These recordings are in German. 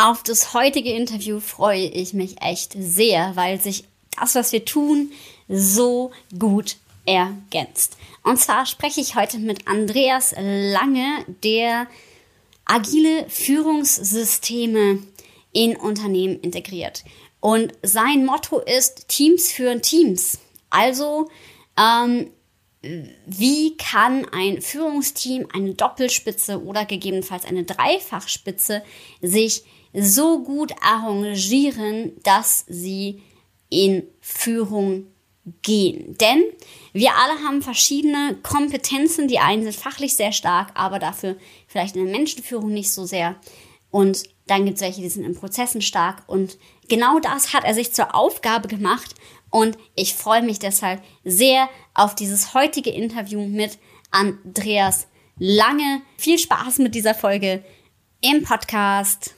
Auf das heutige Interview freue ich mich echt sehr, weil sich das, was wir tun, so gut ergänzt. Und zwar spreche ich heute mit Andreas Lange, der agile Führungssysteme in Unternehmen integriert. Und sein Motto ist Teams führen Teams. Also, ähm, wie kann ein Führungsteam eine Doppelspitze oder gegebenenfalls eine Dreifachspitze sich so gut arrangieren, dass sie in Führung gehen. Denn wir alle haben verschiedene Kompetenzen. Die einen sind fachlich sehr stark, aber dafür vielleicht in der Menschenführung nicht so sehr. Und dann gibt es welche, die sind in Prozessen stark. Und genau das hat er sich zur Aufgabe gemacht. Und ich freue mich deshalb sehr auf dieses heutige Interview mit Andreas Lange. Viel Spaß mit dieser Folge im Podcast.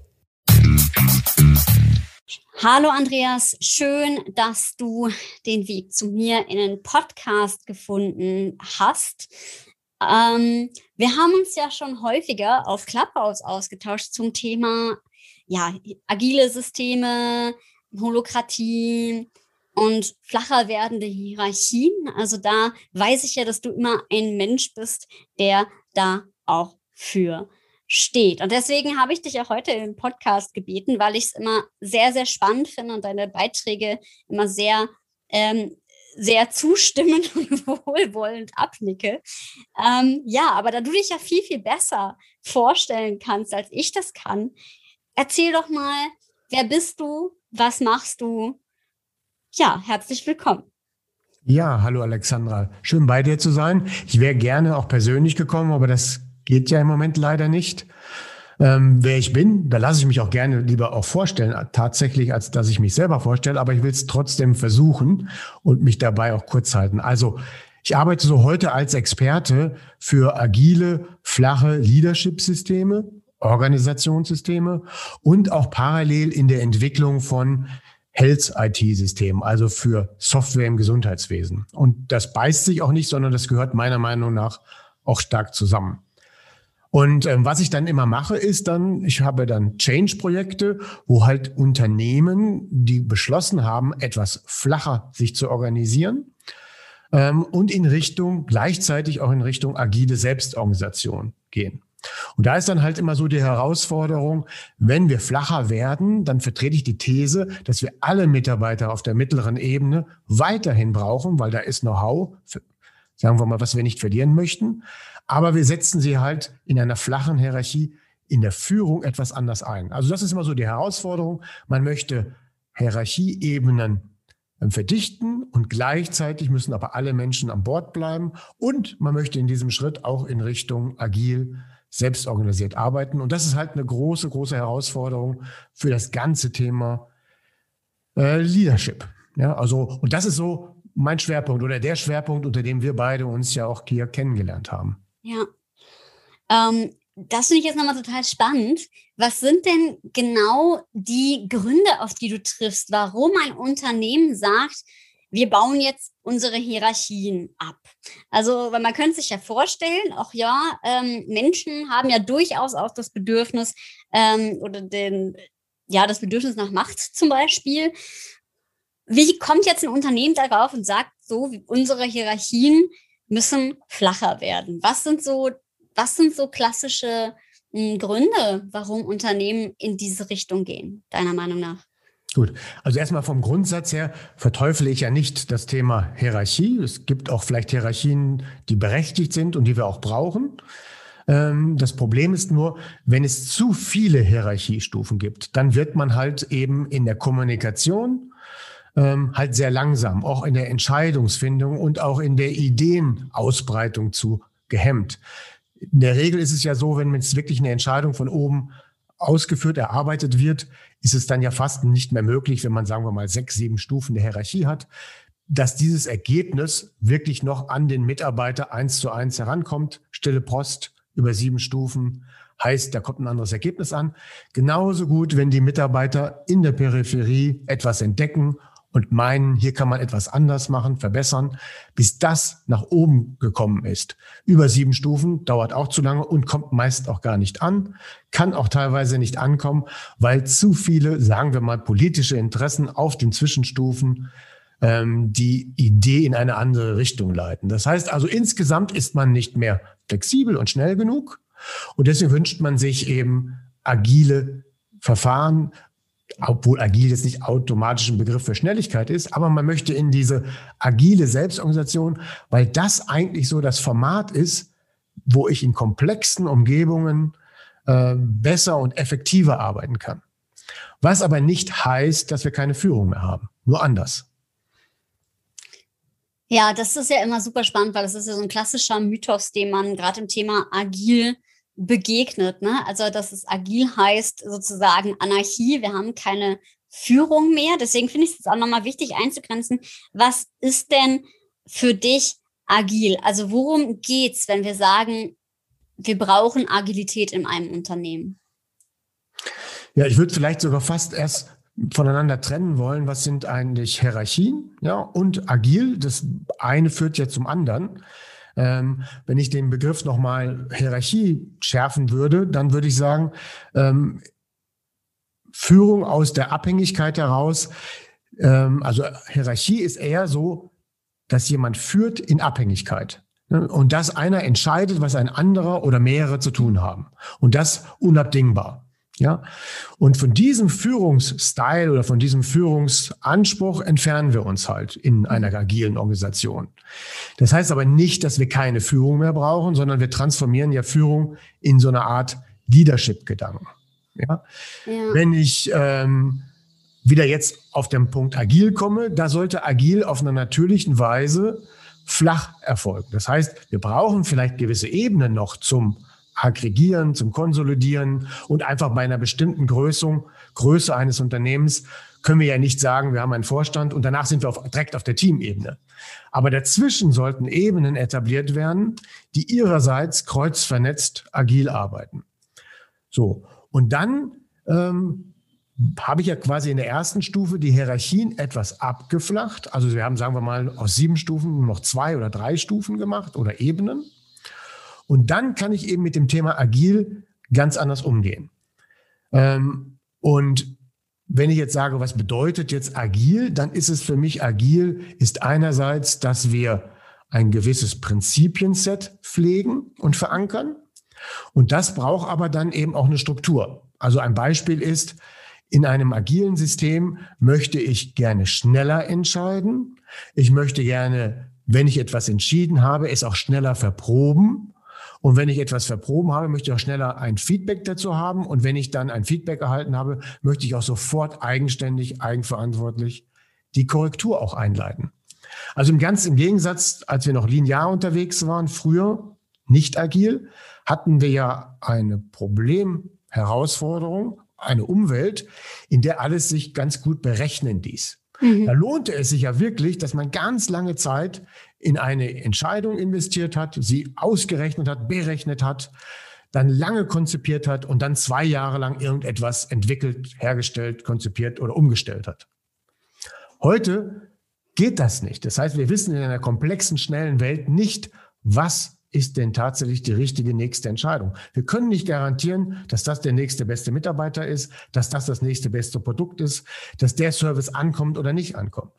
Hallo Andreas, schön, dass du den Weg zu mir in den Podcast gefunden hast. Ähm, wir haben uns ja schon häufiger auf Clubhouse ausgetauscht zum Thema ja, agile Systeme, Holokratie und flacher werdende Hierarchien. Also da weiß ich ja, dass du immer ein Mensch bist, der da auch für steht. Und deswegen habe ich dich auch heute im Podcast gebeten, weil ich es immer sehr, sehr spannend finde und deine Beiträge immer sehr, ähm, sehr zustimmend und wohlwollend abnicke. Ähm, ja, aber da du dich ja viel, viel besser vorstellen kannst, als ich das kann, erzähl doch mal, wer bist du, was machst du? Ja, herzlich willkommen. Ja, hallo Alexandra. Schön bei dir zu sein. Ich wäre gerne auch persönlich gekommen, aber das Geht ja im Moment leider nicht. Ähm, wer ich bin, da lasse ich mich auch gerne lieber auch vorstellen, tatsächlich, als dass ich mich selber vorstelle, aber ich will es trotzdem versuchen und mich dabei auch kurz halten. Also ich arbeite so heute als Experte für agile, flache Leadership-Systeme, Organisationssysteme und auch parallel in der Entwicklung von Health-IT-Systemen, also für Software im Gesundheitswesen. Und das beißt sich auch nicht, sondern das gehört meiner Meinung nach auch stark zusammen. Und ähm, was ich dann immer mache, ist dann, ich habe dann Change-Projekte, wo halt Unternehmen, die beschlossen haben, etwas flacher sich zu organisieren ähm, und in Richtung, gleichzeitig auch in Richtung agile Selbstorganisation gehen. Und da ist dann halt immer so die Herausforderung, wenn wir flacher werden, dann vertrete ich die These, dass wir alle Mitarbeiter auf der mittleren Ebene weiterhin brauchen, weil da ist Know-how, sagen wir mal, was wir nicht verlieren möchten. Aber wir setzen sie halt in einer flachen Hierarchie in der Führung etwas anders ein. Also das ist immer so die Herausforderung. Man möchte Hierarchieebenen ähm, verdichten und gleichzeitig müssen aber alle Menschen an Bord bleiben und man möchte in diesem Schritt auch in Richtung agil selbstorganisiert arbeiten. Und das ist halt eine große, große Herausforderung für das ganze Thema äh, Leadership. Ja, also, und das ist so mein Schwerpunkt oder der Schwerpunkt, unter dem wir beide uns ja auch hier kennengelernt haben. Ja. Ähm, das finde ich jetzt nochmal total spannend. Was sind denn genau die Gründe, auf die du triffst, warum ein Unternehmen sagt, wir bauen jetzt unsere Hierarchien ab. Also, weil man könnte sich ja vorstellen, auch ja, ähm, Menschen haben ja durchaus auch das Bedürfnis ähm, oder den, ja, das Bedürfnis nach Macht zum Beispiel. Wie kommt jetzt ein Unternehmen darauf und sagt, so, unsere Hierarchien müssen flacher werden. Was sind so, was sind so klassische hm, Gründe, warum Unternehmen in diese Richtung gehen, deiner Meinung nach? Gut, also erstmal vom Grundsatz her verteufle ich ja nicht das Thema Hierarchie. Es gibt auch vielleicht Hierarchien, die berechtigt sind und die wir auch brauchen. Ähm, das Problem ist nur, wenn es zu viele Hierarchiestufen gibt, dann wird man halt eben in der Kommunikation ähm, halt sehr langsam, auch in der Entscheidungsfindung und auch in der Ideenausbreitung zu gehemmt. In der Regel ist es ja so, wenn jetzt wirklich eine Entscheidung von oben ausgeführt, erarbeitet wird, ist es dann ja fast nicht mehr möglich, wenn man, sagen wir mal, sechs, sieben Stufen der Hierarchie hat. dass dieses Ergebnis wirklich noch an den Mitarbeiter eins zu eins herankommt. Stille Post über sieben Stufen heißt, da kommt ein anderes Ergebnis an. Genauso gut, wenn die Mitarbeiter in der Peripherie etwas entdecken und meinen, hier kann man etwas anders machen, verbessern, bis das nach oben gekommen ist. Über sieben Stufen dauert auch zu lange und kommt meist auch gar nicht an, kann auch teilweise nicht ankommen, weil zu viele, sagen wir mal, politische Interessen auf den Zwischenstufen ähm, die Idee in eine andere Richtung leiten. Das heißt also, insgesamt ist man nicht mehr flexibel und schnell genug. Und deswegen wünscht man sich eben agile Verfahren, obwohl agil jetzt nicht automatisch ein Begriff für Schnelligkeit ist, aber man möchte in diese agile Selbstorganisation, weil das eigentlich so das Format ist, wo ich in komplexen Umgebungen äh, besser und effektiver arbeiten kann. Was aber nicht heißt, dass wir keine Führung mehr haben, nur anders. Ja, das ist ja immer super spannend, weil das ist ja so ein klassischer Mythos, den man gerade im Thema agil begegnet. Ne? Also, dass es agil heißt sozusagen Anarchie. Wir haben keine Führung mehr. Deswegen finde ich es auch nochmal wichtig einzugrenzen. Was ist denn für dich agil? Also, worum geht's, wenn wir sagen, wir brauchen Agilität in einem Unternehmen? Ja, ich würde vielleicht sogar fast erst voneinander trennen wollen. Was sind eigentlich Hierarchien ja, und agil? Das eine führt ja zum anderen. Ähm, wenn ich den Begriff nochmal Hierarchie schärfen würde, dann würde ich sagen, ähm, Führung aus der Abhängigkeit heraus, ähm, also Hierarchie ist eher so, dass jemand führt in Abhängigkeit. Ne? Und dass einer entscheidet, was ein anderer oder mehrere zu tun haben. Und das unabdingbar. Ja, und von diesem Führungsstyle oder von diesem Führungsanspruch entfernen wir uns halt in einer agilen Organisation. Das heißt aber nicht, dass wir keine Führung mehr brauchen, sondern wir transformieren ja Führung in so eine Art Leadership-Gedanken. Ja? ja? Wenn ich ähm, wieder jetzt auf den Punkt agil komme, da sollte agil auf einer natürlichen Weise flach erfolgen. Das heißt, wir brauchen vielleicht gewisse Ebenen noch zum Aggregieren, zum Konsolidieren und einfach bei einer bestimmten Größung, Größe eines Unternehmens können wir ja nicht sagen, wir haben einen Vorstand und danach sind wir auf, direkt auf der Teamebene. Aber dazwischen sollten Ebenen etabliert werden, die ihrerseits kreuzvernetzt agil arbeiten. So, und dann ähm, habe ich ja quasi in der ersten Stufe die Hierarchien etwas abgeflacht. Also wir haben, sagen wir mal, aus sieben Stufen noch zwei oder drei Stufen gemacht oder Ebenen. Und dann kann ich eben mit dem Thema agil ganz anders umgehen. Ähm, und wenn ich jetzt sage, was bedeutet jetzt agil, dann ist es für mich agil, ist einerseits, dass wir ein gewisses Prinzipienset pflegen und verankern. Und das braucht aber dann eben auch eine Struktur. Also ein Beispiel ist, in einem agilen System möchte ich gerne schneller entscheiden. Ich möchte gerne, wenn ich etwas entschieden habe, es auch schneller verproben. Und wenn ich etwas verproben habe, möchte ich auch schneller ein Feedback dazu haben. Und wenn ich dann ein Feedback erhalten habe, möchte ich auch sofort eigenständig, eigenverantwortlich die Korrektur auch einleiten. Also im ganz im Gegensatz, als wir noch linear unterwegs waren, früher nicht agil, hatten wir ja eine Problemherausforderung, eine Umwelt, in der alles sich ganz gut berechnen ließ. Mhm. Da lohnte es sich ja wirklich, dass man ganz lange Zeit in eine Entscheidung investiert hat, sie ausgerechnet hat, berechnet hat, dann lange konzipiert hat und dann zwei Jahre lang irgendetwas entwickelt, hergestellt, konzipiert oder umgestellt hat. Heute geht das nicht. Das heißt, wir wissen in einer komplexen, schnellen Welt nicht, was ist denn tatsächlich die richtige nächste Entscheidung. Wir können nicht garantieren, dass das der nächste beste Mitarbeiter ist, dass das das nächste beste Produkt ist, dass der Service ankommt oder nicht ankommt.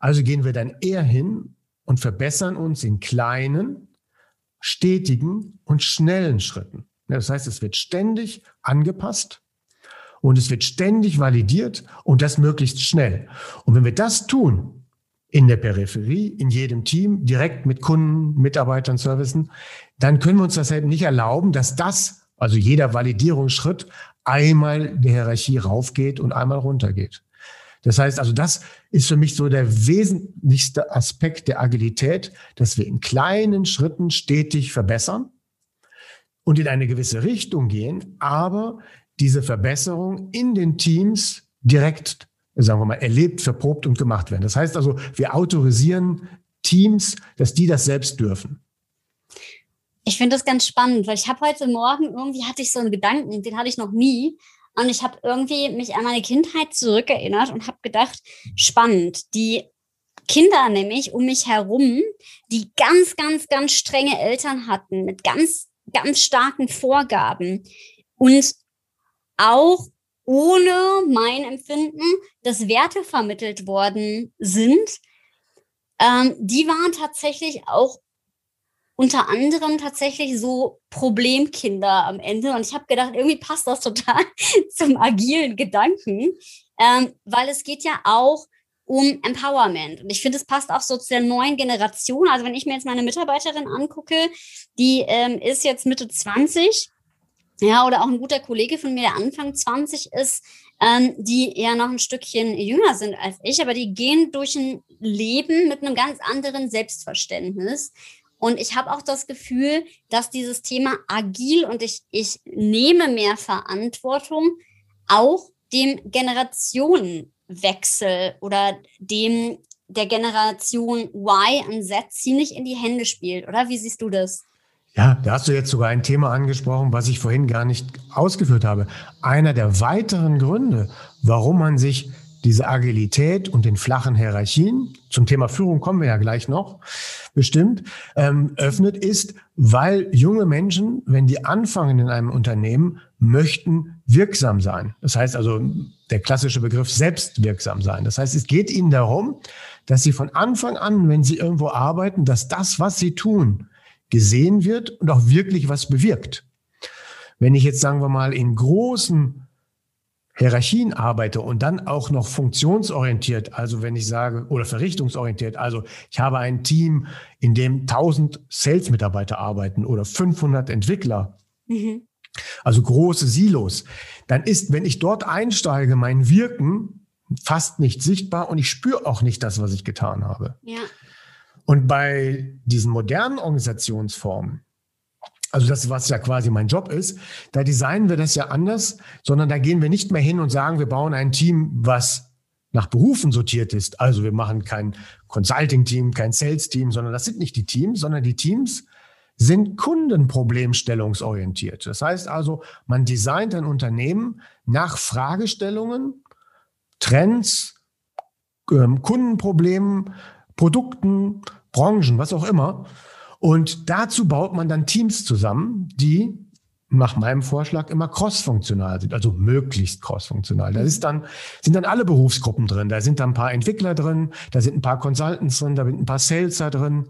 Also gehen wir dann eher hin und verbessern uns in kleinen, stetigen und schnellen Schritten. Das heißt, es wird ständig angepasst und es wird ständig validiert und das möglichst schnell. Und wenn wir das tun, in der Peripherie, in jedem Team, direkt mit Kunden, Mitarbeitern, Servicen, dann können wir uns das eben nicht erlauben, dass das, also jeder Validierungsschritt, einmal der Hierarchie raufgeht und einmal runtergeht. Das heißt also, das ist für mich so der wesentlichste Aspekt der Agilität, dass wir in kleinen Schritten stetig verbessern und in eine gewisse Richtung gehen, aber diese Verbesserung in den Teams direkt sagen wir mal, erlebt, verprobt und gemacht werden. Das heißt also, wir autorisieren Teams, dass die das selbst dürfen. Ich finde das ganz spannend, weil ich habe heute Morgen irgendwie hatte ich so einen Gedanken, den hatte ich noch nie. Und ich habe irgendwie mich an meine Kindheit zurückerinnert und habe gedacht, spannend. Die Kinder nämlich um mich herum, die ganz, ganz, ganz strenge Eltern hatten mit ganz, ganz starken Vorgaben und auch ohne mein Empfinden, dass Werte vermittelt worden sind, ähm, die waren tatsächlich auch unter anderem tatsächlich so Problemkinder am Ende. Und ich habe gedacht, irgendwie passt das total zum agilen Gedanken, ähm, weil es geht ja auch um Empowerment. Und ich finde, es passt auch so zu der neuen Generation. Also wenn ich mir jetzt meine Mitarbeiterin angucke, die ähm, ist jetzt Mitte 20, ja, oder auch ein guter Kollege von mir, der Anfang 20 ist, ähm, die eher noch ein Stückchen jünger sind als ich, aber die gehen durch ein Leben mit einem ganz anderen Selbstverständnis. Und ich habe auch das Gefühl, dass dieses Thema agil und ich, ich nehme mehr Verantwortung auch dem Generationenwechsel oder dem der Generation Y an Z ziemlich in die Hände spielt, oder? Wie siehst du das? Ja, da hast du jetzt sogar ein Thema angesprochen, was ich vorhin gar nicht ausgeführt habe. Einer der weiteren Gründe, warum man sich diese Agilität und den flachen Hierarchien, zum Thema Führung kommen wir ja gleich noch, bestimmt, ähm, öffnet, ist, weil junge Menschen, wenn die anfangen in einem Unternehmen, möchten wirksam sein. Das heißt also, der klassische Begriff selbstwirksam sein. Das heißt, es geht ihnen darum, dass sie von Anfang an, wenn sie irgendwo arbeiten, dass das, was sie tun, gesehen wird und auch wirklich was bewirkt. Wenn ich jetzt, sagen wir mal, in großen Hierarchien arbeite und dann auch noch funktionsorientiert, also wenn ich sage, oder verrichtungsorientiert, also ich habe ein Team, in dem 1000 Sales-Mitarbeiter arbeiten oder 500 Entwickler, mhm. also große Silos, dann ist, wenn ich dort einsteige, mein Wirken fast nicht sichtbar und ich spüre auch nicht das, was ich getan habe. Ja. Und bei diesen modernen Organisationsformen, also das, was ja quasi mein Job ist, da designen wir das ja anders, sondern da gehen wir nicht mehr hin und sagen, wir bauen ein Team, was nach Berufen sortiert ist. Also wir machen kein Consulting-Team, kein Sales-Team, sondern das sind nicht die Teams, sondern die Teams sind kundenproblemstellungsorientiert. Das heißt also, man designt ein Unternehmen nach Fragestellungen, Trends, ähm, Kundenproblemen, Produkten, Branchen, was auch immer. Und dazu baut man dann Teams zusammen, die nach meinem Vorschlag immer crossfunktional sind, also möglichst crossfunktional. Da ist dann, sind dann alle Berufsgruppen drin. Da sind dann ein paar Entwickler drin, da sind ein paar Consultants drin, da sind ein paar Saleser drin.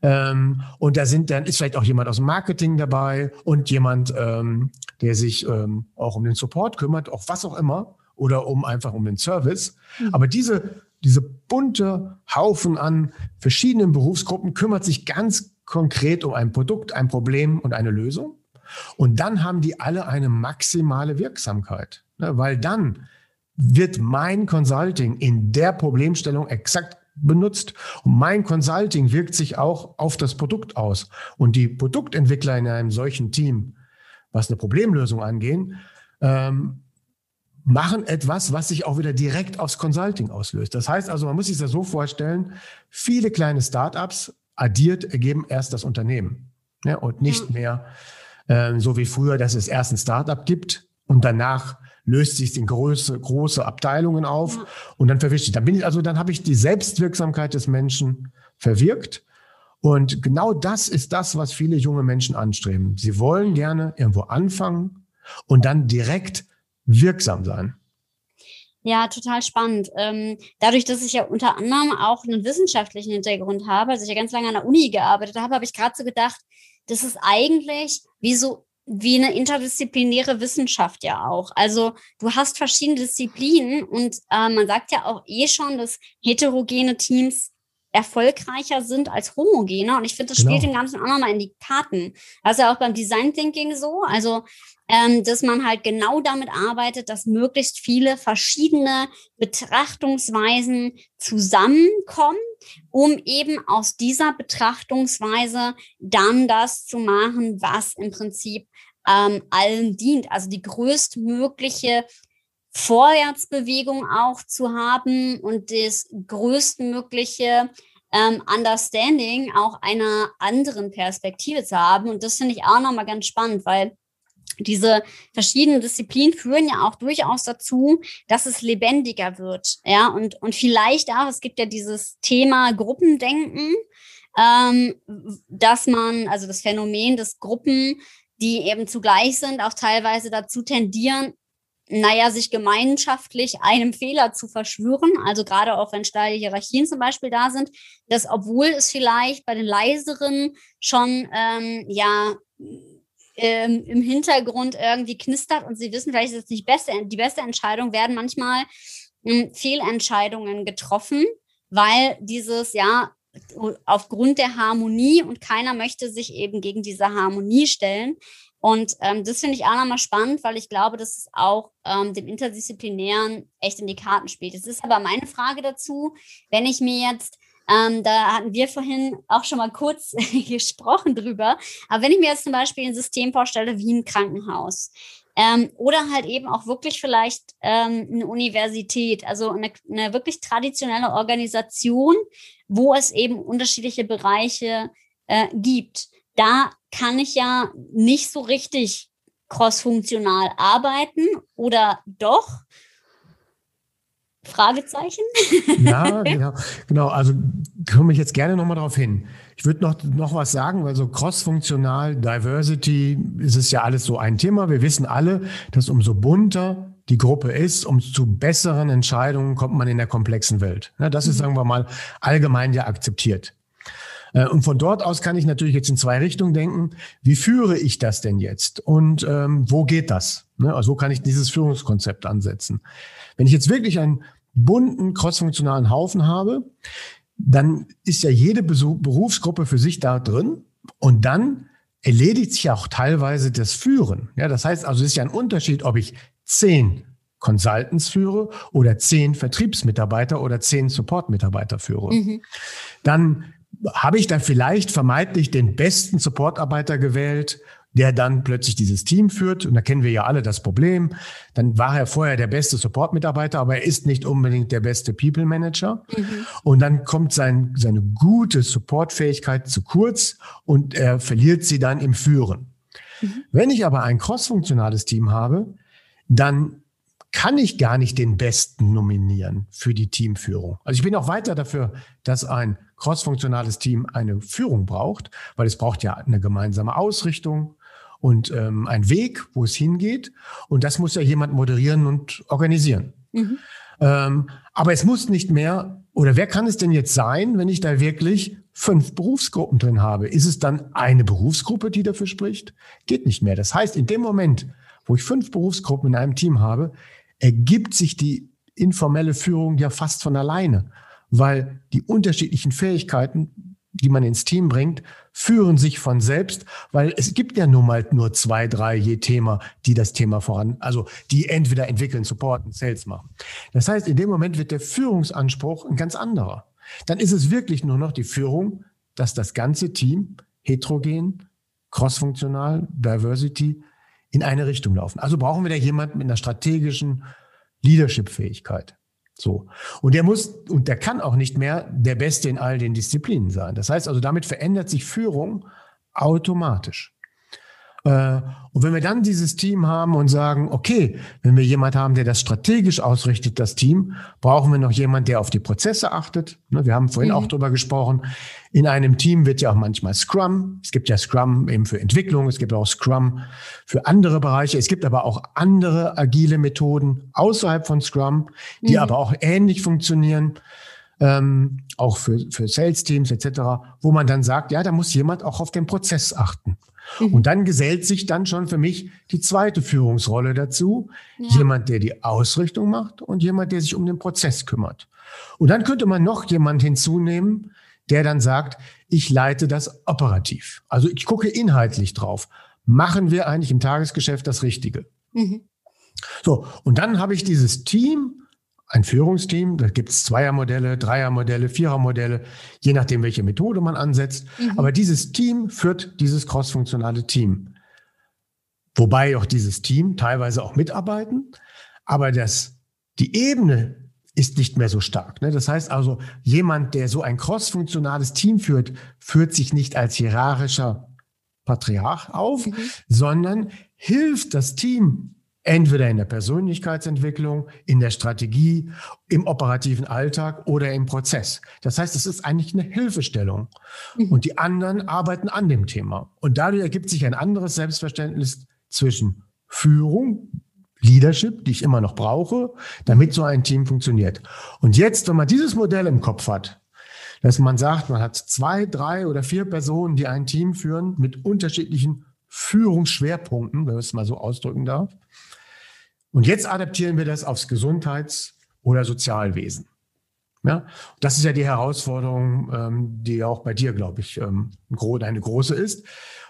Ähm, und da sind dann ist vielleicht auch jemand aus dem Marketing dabei und jemand, ähm, der sich ähm, auch um den Support kümmert, auch was auch immer, oder um einfach um den Service. Mhm. Aber diese diese bunte Haufen an verschiedenen Berufsgruppen kümmert sich ganz konkret um ein Produkt, ein Problem und eine Lösung. Und dann haben die alle eine maximale Wirksamkeit, ne? weil dann wird mein Consulting in der Problemstellung exakt benutzt. Und mein Consulting wirkt sich auch auf das Produkt aus. Und die Produktentwickler in einem solchen Team, was eine Problemlösung angehen, ähm, machen etwas, was sich auch wieder direkt aufs Consulting auslöst. Das heißt also, man muss sich das so vorstellen, viele kleine Startups addiert ergeben erst das Unternehmen ne, und nicht mehr äh, so wie früher, dass es erst ein Startup gibt und danach löst sich in große, große Abteilungen auf ja. und dann verwischt sich. Dann bin ich, also dann habe ich die Selbstwirksamkeit des Menschen verwirkt. Und genau das ist das, was viele junge Menschen anstreben. Sie wollen gerne irgendwo anfangen und dann direkt wirksam sein. Ja, total spannend. Ähm, dadurch, dass ich ja unter anderem auch einen wissenschaftlichen Hintergrund habe, also ich ja ganz lange an der Uni gearbeitet habe, habe ich gerade so gedacht, das ist eigentlich wie so wie eine interdisziplinäre Wissenschaft ja auch. Also du hast verschiedene Disziplinen und äh, man sagt ja auch eh schon, dass heterogene Teams erfolgreicher sind als homogene. Und ich finde, das genau. spielt dem Ganzen auch nochmal in die Karten. Das ist ja auch beim Design Thinking so. Also ähm, dass man halt genau damit arbeitet, dass möglichst viele verschiedene Betrachtungsweisen zusammenkommen, um eben aus dieser Betrachtungsweise dann das zu machen, was im Prinzip ähm, allen dient. Also die größtmögliche Vorwärtsbewegung auch zu haben und das größtmögliche ähm, Understanding auch einer anderen Perspektive zu haben. Und das finde ich auch nochmal ganz spannend, weil diese verschiedenen Disziplinen führen ja auch durchaus dazu, dass es lebendiger wird. Ja, und, und vielleicht auch, es gibt ja dieses Thema Gruppendenken, ähm, dass man, also das Phänomen des Gruppen, die eben zugleich sind, auch teilweise dazu tendieren, naja, sich gemeinschaftlich einem Fehler zu verschwören, also gerade auch wenn steile Hierarchien zum Beispiel da sind, dass obwohl es vielleicht bei den leiseren schon ähm, ja ähm, im Hintergrund irgendwie knistert und sie wissen, vielleicht ist es nicht beste, die beste Entscheidung, werden manchmal ähm, Fehlentscheidungen getroffen, weil dieses ja aufgrund der Harmonie und keiner möchte sich eben gegen diese Harmonie stellen, und ähm, das finde ich auch nochmal spannend, weil ich glaube, dass es auch ähm, dem Interdisziplinären echt in die Karten spielt. Es ist aber meine Frage dazu, wenn ich mir jetzt, ähm, da hatten wir vorhin auch schon mal kurz gesprochen drüber, aber wenn ich mir jetzt zum Beispiel ein System vorstelle wie ein Krankenhaus, ähm, oder halt eben auch wirklich vielleicht ähm, eine Universität, also eine, eine wirklich traditionelle Organisation, wo es eben unterschiedliche Bereiche äh, gibt da kann ich ja nicht so richtig crossfunktional arbeiten oder doch? Fragezeichen? Ja, genau. genau. Also komme ich jetzt gerne nochmal darauf hin. Ich würde noch, noch was sagen, weil so crossfunktional, Diversity, ist es ja alles so ein Thema. Wir wissen alle, dass umso bunter die Gruppe ist, umso besseren Entscheidungen kommt man in der komplexen Welt. Das ist, mhm. sagen wir mal, allgemein ja akzeptiert. Äh, und von dort aus kann ich natürlich jetzt in zwei Richtungen denken. Wie führe ich das denn jetzt? Und ähm, wo geht das? Ne? Also wo kann ich dieses Führungskonzept ansetzen? Wenn ich jetzt wirklich einen bunten, crossfunktionalen Haufen habe, dann ist ja jede Berufsgruppe für sich da drin und dann erledigt sich auch teilweise das Führen. Ja, das heißt also, es ist ja ein Unterschied, ob ich zehn Consultants führe oder zehn Vertriebsmitarbeiter oder zehn Supportmitarbeiter führe. Mhm. Dann habe ich dann vielleicht vermeintlich den besten Supportarbeiter gewählt, der dann plötzlich dieses Team führt. Und da kennen wir ja alle das Problem. Dann war er vorher der beste Support-Mitarbeiter, aber er ist nicht unbedingt der beste People-Manager. Mhm. Und dann kommt sein, seine gute Support-Fähigkeit zu kurz und er verliert sie dann im Führen. Mhm. Wenn ich aber ein cross-funktionales Team habe, dann kann ich gar nicht den Besten nominieren für die Teamführung. Also ich bin auch weiter dafür, dass ein crossfunktionales Team eine Führung braucht, weil es braucht ja eine gemeinsame Ausrichtung und ähm, ein Weg, wo es hingeht. Und das muss ja jemand moderieren und organisieren. Mhm. Ähm, aber es muss nicht mehr, oder wer kann es denn jetzt sein, wenn ich da wirklich fünf Berufsgruppen drin habe? Ist es dann eine Berufsgruppe, die dafür spricht? Geht nicht mehr. Das heißt, in dem Moment, wo ich fünf Berufsgruppen in einem Team habe, ergibt sich die informelle Führung ja fast von alleine weil die unterschiedlichen Fähigkeiten, die man ins Team bringt, führen sich von selbst, weil es gibt ja nun mal nur zwei, drei je Thema, die das Thema voran, also die entweder entwickeln, supporten, Sales machen. Das heißt, in dem Moment wird der Führungsanspruch ein ganz anderer. Dann ist es wirklich nur noch die Führung, dass das ganze Team heterogen, crossfunktional, Diversity in eine Richtung laufen. Also brauchen wir da jemanden mit einer strategischen Leadership-Fähigkeit. So. Und der muss, und der kann auch nicht mehr der Beste in all den Disziplinen sein. Das heißt also, damit verändert sich Führung automatisch. Äh, und wenn wir dann dieses Team haben und sagen, okay, wenn wir jemand haben, der das strategisch ausrichtet, das Team, brauchen wir noch jemand, der auf die Prozesse achtet. Ne, wir haben vorhin mhm. auch drüber gesprochen. In einem Team wird ja auch manchmal Scrum. Es gibt ja Scrum eben für Entwicklung. Es gibt auch Scrum für andere Bereiche. Es gibt aber auch andere agile Methoden außerhalb von Scrum, die mhm. aber auch ähnlich funktionieren. Ähm, auch für, für Sales-Teams etc., wo man dann sagt, ja, da muss jemand auch auf den Prozess achten. Mhm. Und dann gesellt sich dann schon für mich die zweite Führungsrolle dazu. Ja. Jemand, der die Ausrichtung macht und jemand, der sich um den Prozess kümmert. Und dann könnte man noch jemand hinzunehmen, der dann sagt, ich leite das operativ. Also ich gucke inhaltlich drauf. Machen wir eigentlich im Tagesgeschäft das Richtige? Mhm. So, und dann habe ich dieses Team, ein Führungsteam, da gibt es Zweiermodelle, Dreiermodelle, Vierermodelle, je nachdem, welche Methode man ansetzt. Mhm. Aber dieses Team führt dieses crossfunktionale Team. Wobei auch dieses Team teilweise auch mitarbeiten. Aber das, die Ebene ist nicht mehr so stark. Ne? Das heißt also, jemand, der so ein crossfunktionales Team führt, führt sich nicht als hierarchischer Patriarch auf, mhm. sondern hilft das Team entweder in der Persönlichkeitsentwicklung, in der Strategie, im operativen Alltag oder im Prozess. Das heißt, es ist eigentlich eine Hilfestellung. Mhm. Und die anderen arbeiten an dem Thema. Und dadurch ergibt sich ein anderes Selbstverständnis zwischen Führung, Leadership, die ich immer noch brauche, damit so ein Team funktioniert. Und jetzt, wenn man dieses Modell im Kopf hat, dass man sagt, man hat zwei, drei oder vier Personen, die ein Team führen mit unterschiedlichen Führungsschwerpunkten, wenn man es mal so ausdrücken darf. Und jetzt adaptieren wir das aufs Gesundheits- oder Sozialwesen. Ja, das ist ja die Herausforderung, ähm, die auch bei dir, glaube ich, ähm, eine große ist,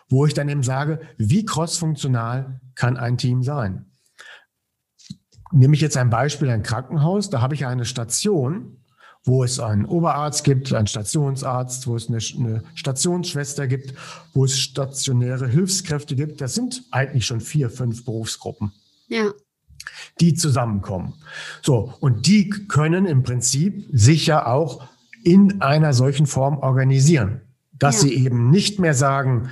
wo ich dann eben sage, wie crossfunktional kann ein Team sein? Nehme ich jetzt ein Beispiel, ein Krankenhaus, da habe ich eine Station, wo es einen Oberarzt gibt, einen Stationsarzt, wo es eine, eine, Stationsschwester gibt, wo es stationäre Hilfskräfte gibt. Das sind eigentlich schon vier, fünf Berufsgruppen. Ja. Die zusammenkommen. So. Und die können im Prinzip sich ja auch in einer solchen Form organisieren. Dass ja. sie eben nicht mehr sagen,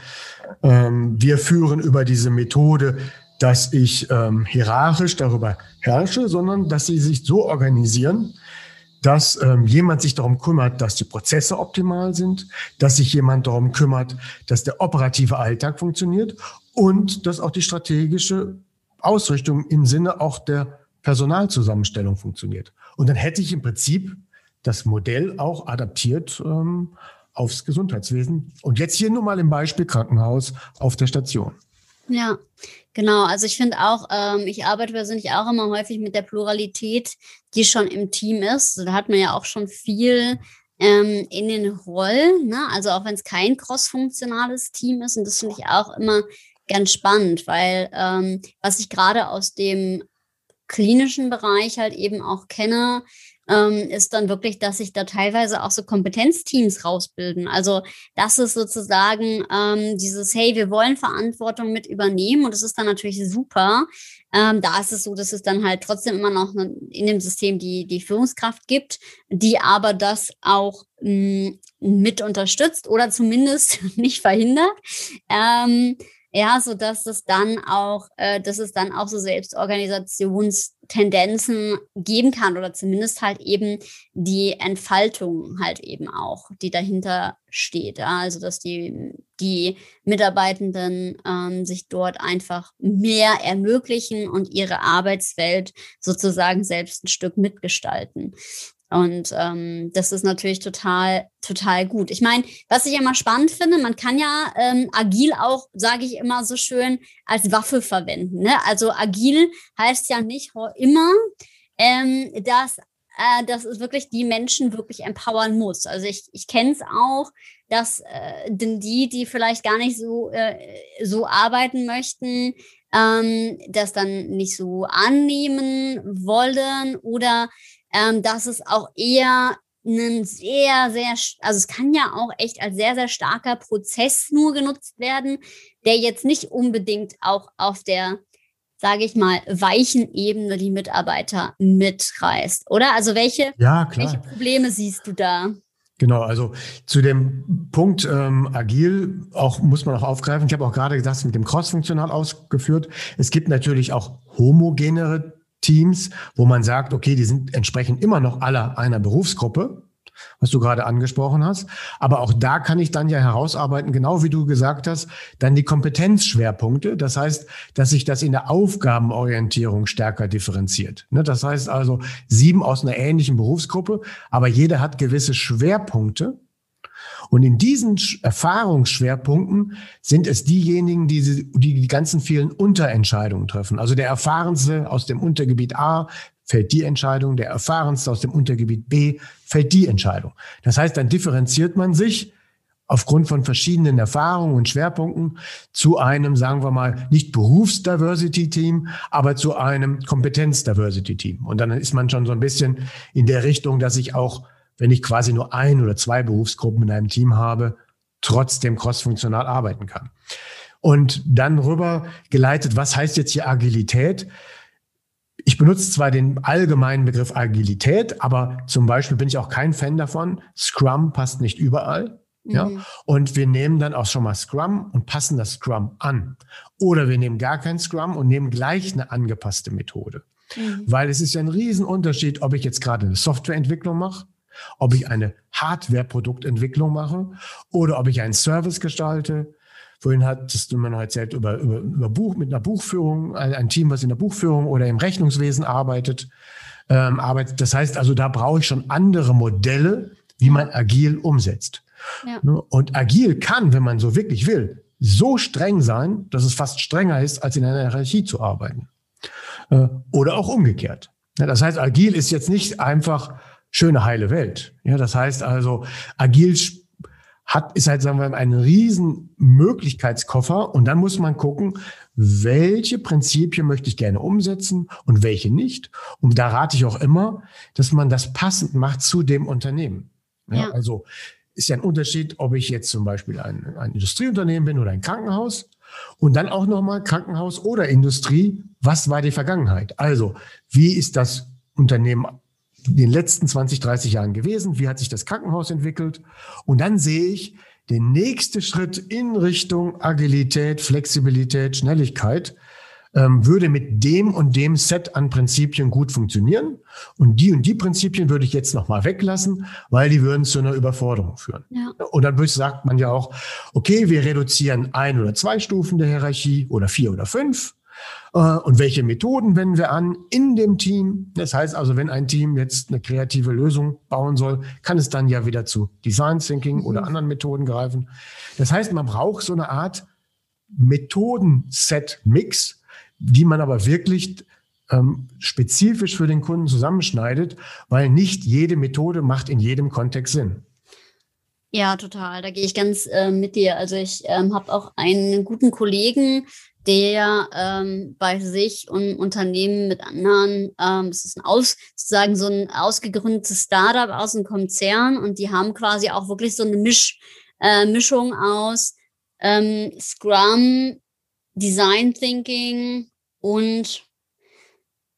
ähm, wir führen über diese Methode dass ich ähm, hierarchisch darüber herrsche, sondern dass sie sich so organisieren, dass ähm, jemand sich darum kümmert, dass die Prozesse optimal sind, dass sich jemand darum kümmert, dass der operative Alltag funktioniert und dass auch die strategische Ausrichtung im Sinne auch der Personalzusammenstellung funktioniert. Und dann hätte ich im Prinzip das Modell auch adaptiert ähm, aufs Gesundheitswesen. Und jetzt hier nur mal im Beispiel Krankenhaus auf der Station. Ja, genau. Also ich finde auch, ähm, ich arbeite persönlich auch immer häufig mit der Pluralität, die schon im Team ist. Da hat man ja auch schon viel ähm, in den Rollen, ne? also auch wenn es kein crossfunktionales Team ist. Und das finde ich auch immer ganz spannend, weil ähm, was ich gerade aus dem klinischen Bereich halt eben auch kenne, ähm, ist dann wirklich, dass sich da teilweise auch so Kompetenzteams rausbilden. Also das ist sozusagen ähm, dieses, hey, wir wollen Verantwortung mit übernehmen und das ist dann natürlich super. Ähm, da ist es so, dass es dann halt trotzdem immer noch in dem System die, die Führungskraft gibt, die aber das auch mh, mm, mit unterstützt oder zumindest nicht verhindert. Ähm, ja, so dass es dann auch, äh, dass es dann auch so Selbstorganisationstendenzen geben kann oder zumindest halt eben die Entfaltung halt eben auch, die dahinter steht. Ja? Also dass die, die Mitarbeitenden ähm, sich dort einfach mehr ermöglichen und ihre Arbeitswelt sozusagen selbst ein Stück mitgestalten. Und ähm, das ist natürlich total, total gut. Ich meine, was ich immer spannend finde, man kann ja ähm, agil auch, sage ich immer so schön, als Waffe verwenden. Ne? Also agil heißt ja nicht immer, ähm, dass, äh, dass es wirklich die Menschen wirklich empowern muss. Also ich, ich kenne es auch, dass äh, die, die vielleicht gar nicht so, äh, so arbeiten möchten, ähm, das dann nicht so annehmen wollen oder ähm, dass es auch eher ein sehr, sehr, also es kann ja auch echt als sehr, sehr starker Prozess nur genutzt werden, der jetzt nicht unbedingt auch auf der, sage ich mal, weichen Ebene die Mitarbeiter mitreißt, oder? Also welche, ja, welche Probleme siehst du da? Genau, also zu dem Punkt ähm, agil auch muss man auch aufgreifen. Ich habe auch gerade gesagt, mit dem Cross-funktional ausgeführt. Es gibt natürlich auch homogenere Teams, wo man sagt, okay, die sind entsprechend immer noch alle einer Berufsgruppe, was du gerade angesprochen hast. Aber auch da kann ich dann ja herausarbeiten, genau wie du gesagt hast, dann die Kompetenzschwerpunkte. Das heißt, dass sich das in der Aufgabenorientierung stärker differenziert. Ne, das heißt also sieben aus einer ähnlichen Berufsgruppe, aber jeder hat gewisse Schwerpunkte und in diesen Erfahrungsschwerpunkten sind es diejenigen, die die, die ganzen vielen Unterentscheidungen treffen. Also der Erfahrenste aus dem Untergebiet A fällt die Entscheidung, der Erfahrenste aus dem Untergebiet B fällt die Entscheidung. Das heißt, dann differenziert man sich aufgrund von verschiedenen Erfahrungen und Schwerpunkten zu einem, sagen wir mal, nicht Berufsdiversity-Team, aber zu einem Kompetenz-Diversity-Team. Und dann ist man schon so ein bisschen in der Richtung, dass ich auch wenn ich quasi nur ein oder zwei Berufsgruppen in einem Team habe, trotzdem crossfunktional arbeiten kann. Und dann rüber geleitet, was heißt jetzt hier Agilität? ich benutze zwar den allgemeinen Begriff Agilität, aber zum Beispiel bin ich auch kein Fan davon. Scrum passt nicht überall. Ja? Mhm. Und wir nehmen dann auch schon mal Scrum und passen das Scrum an. Oder wir nehmen gar kein Scrum und nehmen gleich eine angepasste Methode. Mhm. Weil es ist ja ein Riesenunterschied, ob ich jetzt gerade eine Softwareentwicklung mache, ob ich eine Hardware-Produktentwicklung mache oder ob ich einen Service gestalte. Vorhin hattest du mir noch erzählt über, über, über Buch, mit einer Buchführung, ein Team, was in der Buchführung oder im Rechnungswesen arbeitet. Ähm, arbeitet. Das heißt also, da brauche ich schon andere Modelle, wie man agil umsetzt. Ja. Ne? Und agil kann, wenn man so wirklich will, so streng sein, dass es fast strenger ist, als in einer Hierarchie zu arbeiten. Äh, oder auch umgekehrt. Das heißt, agil ist jetzt nicht einfach schöne, heile Welt. Ja, das heißt also, agil hat, ist halt, sagen wir mal, ein riesen Möglichkeitskoffer und dann muss man gucken, welche Prinzipien möchte ich gerne umsetzen und welche nicht. Und da rate ich auch immer, dass man das passend macht zu dem Unternehmen. Ja, ja. Also ist ja ein Unterschied, ob ich jetzt zum Beispiel ein, ein Industrieunternehmen bin oder ein Krankenhaus. Und dann auch nochmal Krankenhaus oder Industrie. Was war die Vergangenheit? Also, wie ist das Unternehmen den letzten 20, 30 Jahren gewesen? Wie hat sich das Krankenhaus entwickelt? Und dann sehe ich den nächsten Schritt in Richtung Agilität, Flexibilität, Schnelligkeit ähm, würde mit dem und dem Set an Prinzipien gut funktionieren. Und die und die Prinzipien würde ich jetzt nochmal weglassen, weil die würden zu einer Überforderung führen. Ja. Und dann sagt man ja auch, okay, wir reduzieren ein oder zwei Stufen der Hierarchie oder vier oder fünf. Äh, und welche Methoden wenden wir an in dem Team? Das heißt also, wenn ein Team jetzt eine kreative Lösung bauen soll, kann es dann ja wieder zu Design Thinking mhm. oder anderen Methoden greifen. Das heißt, man braucht so eine Art Methodenset-Mix, die man aber wirklich ähm, spezifisch für den Kunden zusammenschneidet, weil nicht jede Methode macht in jedem Kontext Sinn. Ja, total. Da gehe ich ganz äh, mit dir. Also ich ähm, habe auch einen guten Kollegen, der ähm, bei sich und Unternehmen mit anderen, ähm, es ist ein aus, sozusagen so ein ausgegründetes Startup aus dem Konzern und die haben quasi auch wirklich so eine Misch, äh, Mischung aus ähm, Scrum, Design Thinking und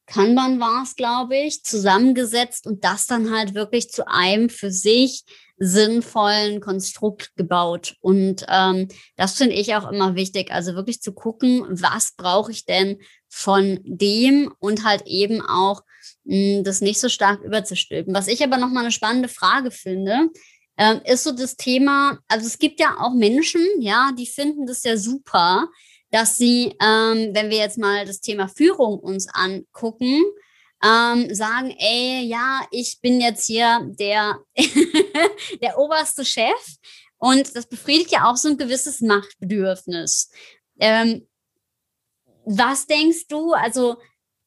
Kanban war es, glaube ich, zusammengesetzt und das dann halt wirklich zu einem für sich sinnvollen Konstrukt gebaut. Und ähm, das finde ich auch immer wichtig. Also wirklich zu gucken, was brauche ich denn von dem und halt eben auch mh, hm, das nicht so stark überzustülpen. Was ich aber nochmal eine spannende Frage finde, äh, ist so das Thema, also es gibt ja auch Menschen, ja, die finden das ja super, dass sie, ähm, wenn wir jetzt mal das Thema Führung uns angucken, ähm, sagen, ey, ja, ich bin jetzt hier der, der oberste Chef und das befriedigt ja auch so ein gewisses Machtbedürfnis. Ähm, was denkst du, also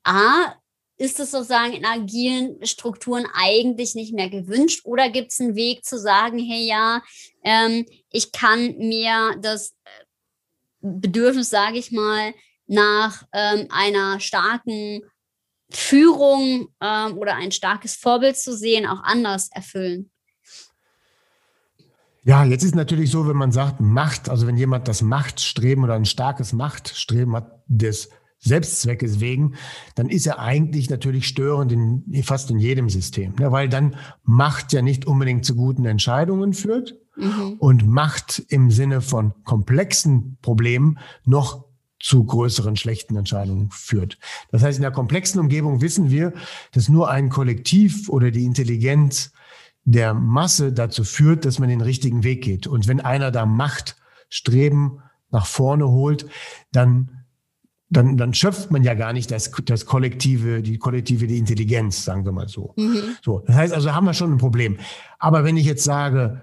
A, ist es sozusagen in agilen Strukturen eigentlich nicht mehr gewünscht oder gibt es einen Weg zu sagen, hey ja, ähm, ich kann mir das Bedürfnis, sage ich mal, nach ähm, einer starken Führung ähm, oder ein starkes Vorbild zu sehen, auch anders erfüllen. Ja, jetzt ist natürlich so, wenn man sagt Macht, also wenn jemand das Machtstreben oder ein starkes Machtstreben hat, des Selbstzweckes wegen, dann ist er eigentlich natürlich störend in fast in jedem System, ne? weil dann Macht ja nicht unbedingt zu guten Entscheidungen führt mhm. und Macht im Sinne von komplexen Problemen noch zu größeren schlechten Entscheidungen führt. Das heißt, in der komplexen Umgebung wissen wir, dass nur ein Kollektiv oder die Intelligenz der Masse dazu führt, dass man den richtigen Weg geht. Und wenn einer da Macht, Streben nach vorne holt, dann dann, dann schöpft man ja gar nicht das, das kollektive, die kollektive die Intelligenz, sagen wir mal so. Mhm. So, das heißt also, haben wir schon ein Problem. Aber wenn ich jetzt sage,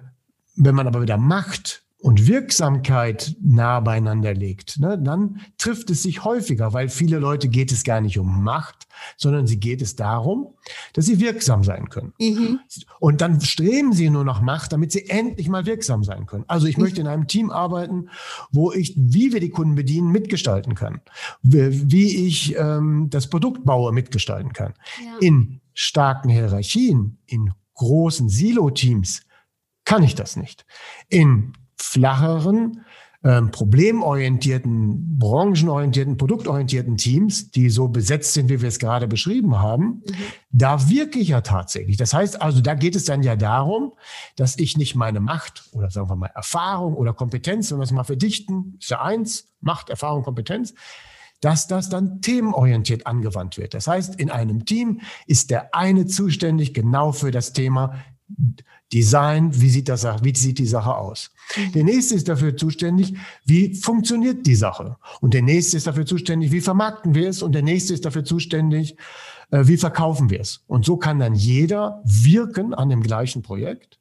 wenn man aber wieder Macht und Wirksamkeit nah beieinander legt, ne, dann trifft es sich häufiger, weil viele Leute geht es gar nicht um Macht, sondern sie geht es darum, dass sie wirksam sein können. Mhm. Und dann streben sie nur nach Macht, damit sie endlich mal wirksam sein können. Also ich mhm. möchte in einem Team arbeiten, wo ich, wie wir die Kunden bedienen, mitgestalten kann, wie ich ähm, das Produkt baue, mitgestalten kann. Ja. In starken Hierarchien, in großen Silo-Teams kann ich das nicht. In flacheren, ähm, problemorientierten, branchenorientierten, produktorientierten Teams, die so besetzt sind, wie wir es gerade beschrieben haben, mhm. da wirke ich ja tatsächlich. Das heißt also, da geht es dann ja darum, dass ich nicht meine Macht oder sagen wir mal Erfahrung oder Kompetenz, wenn wir es mal verdichten, ist ja eins, Macht, Erfahrung, Kompetenz, dass das dann themenorientiert angewandt wird. Das heißt, in einem Team ist der eine zuständig genau für das Thema Design, wie sieht, das, wie sieht die Sache aus. Mhm. Der nächste ist dafür zuständig, wie funktioniert die Sache. Und der nächste ist dafür zuständig, wie vermarkten wir es. Und der nächste ist dafür zuständig, äh, wie verkaufen wir es. Und so kann dann jeder wirken an dem gleichen Projekt.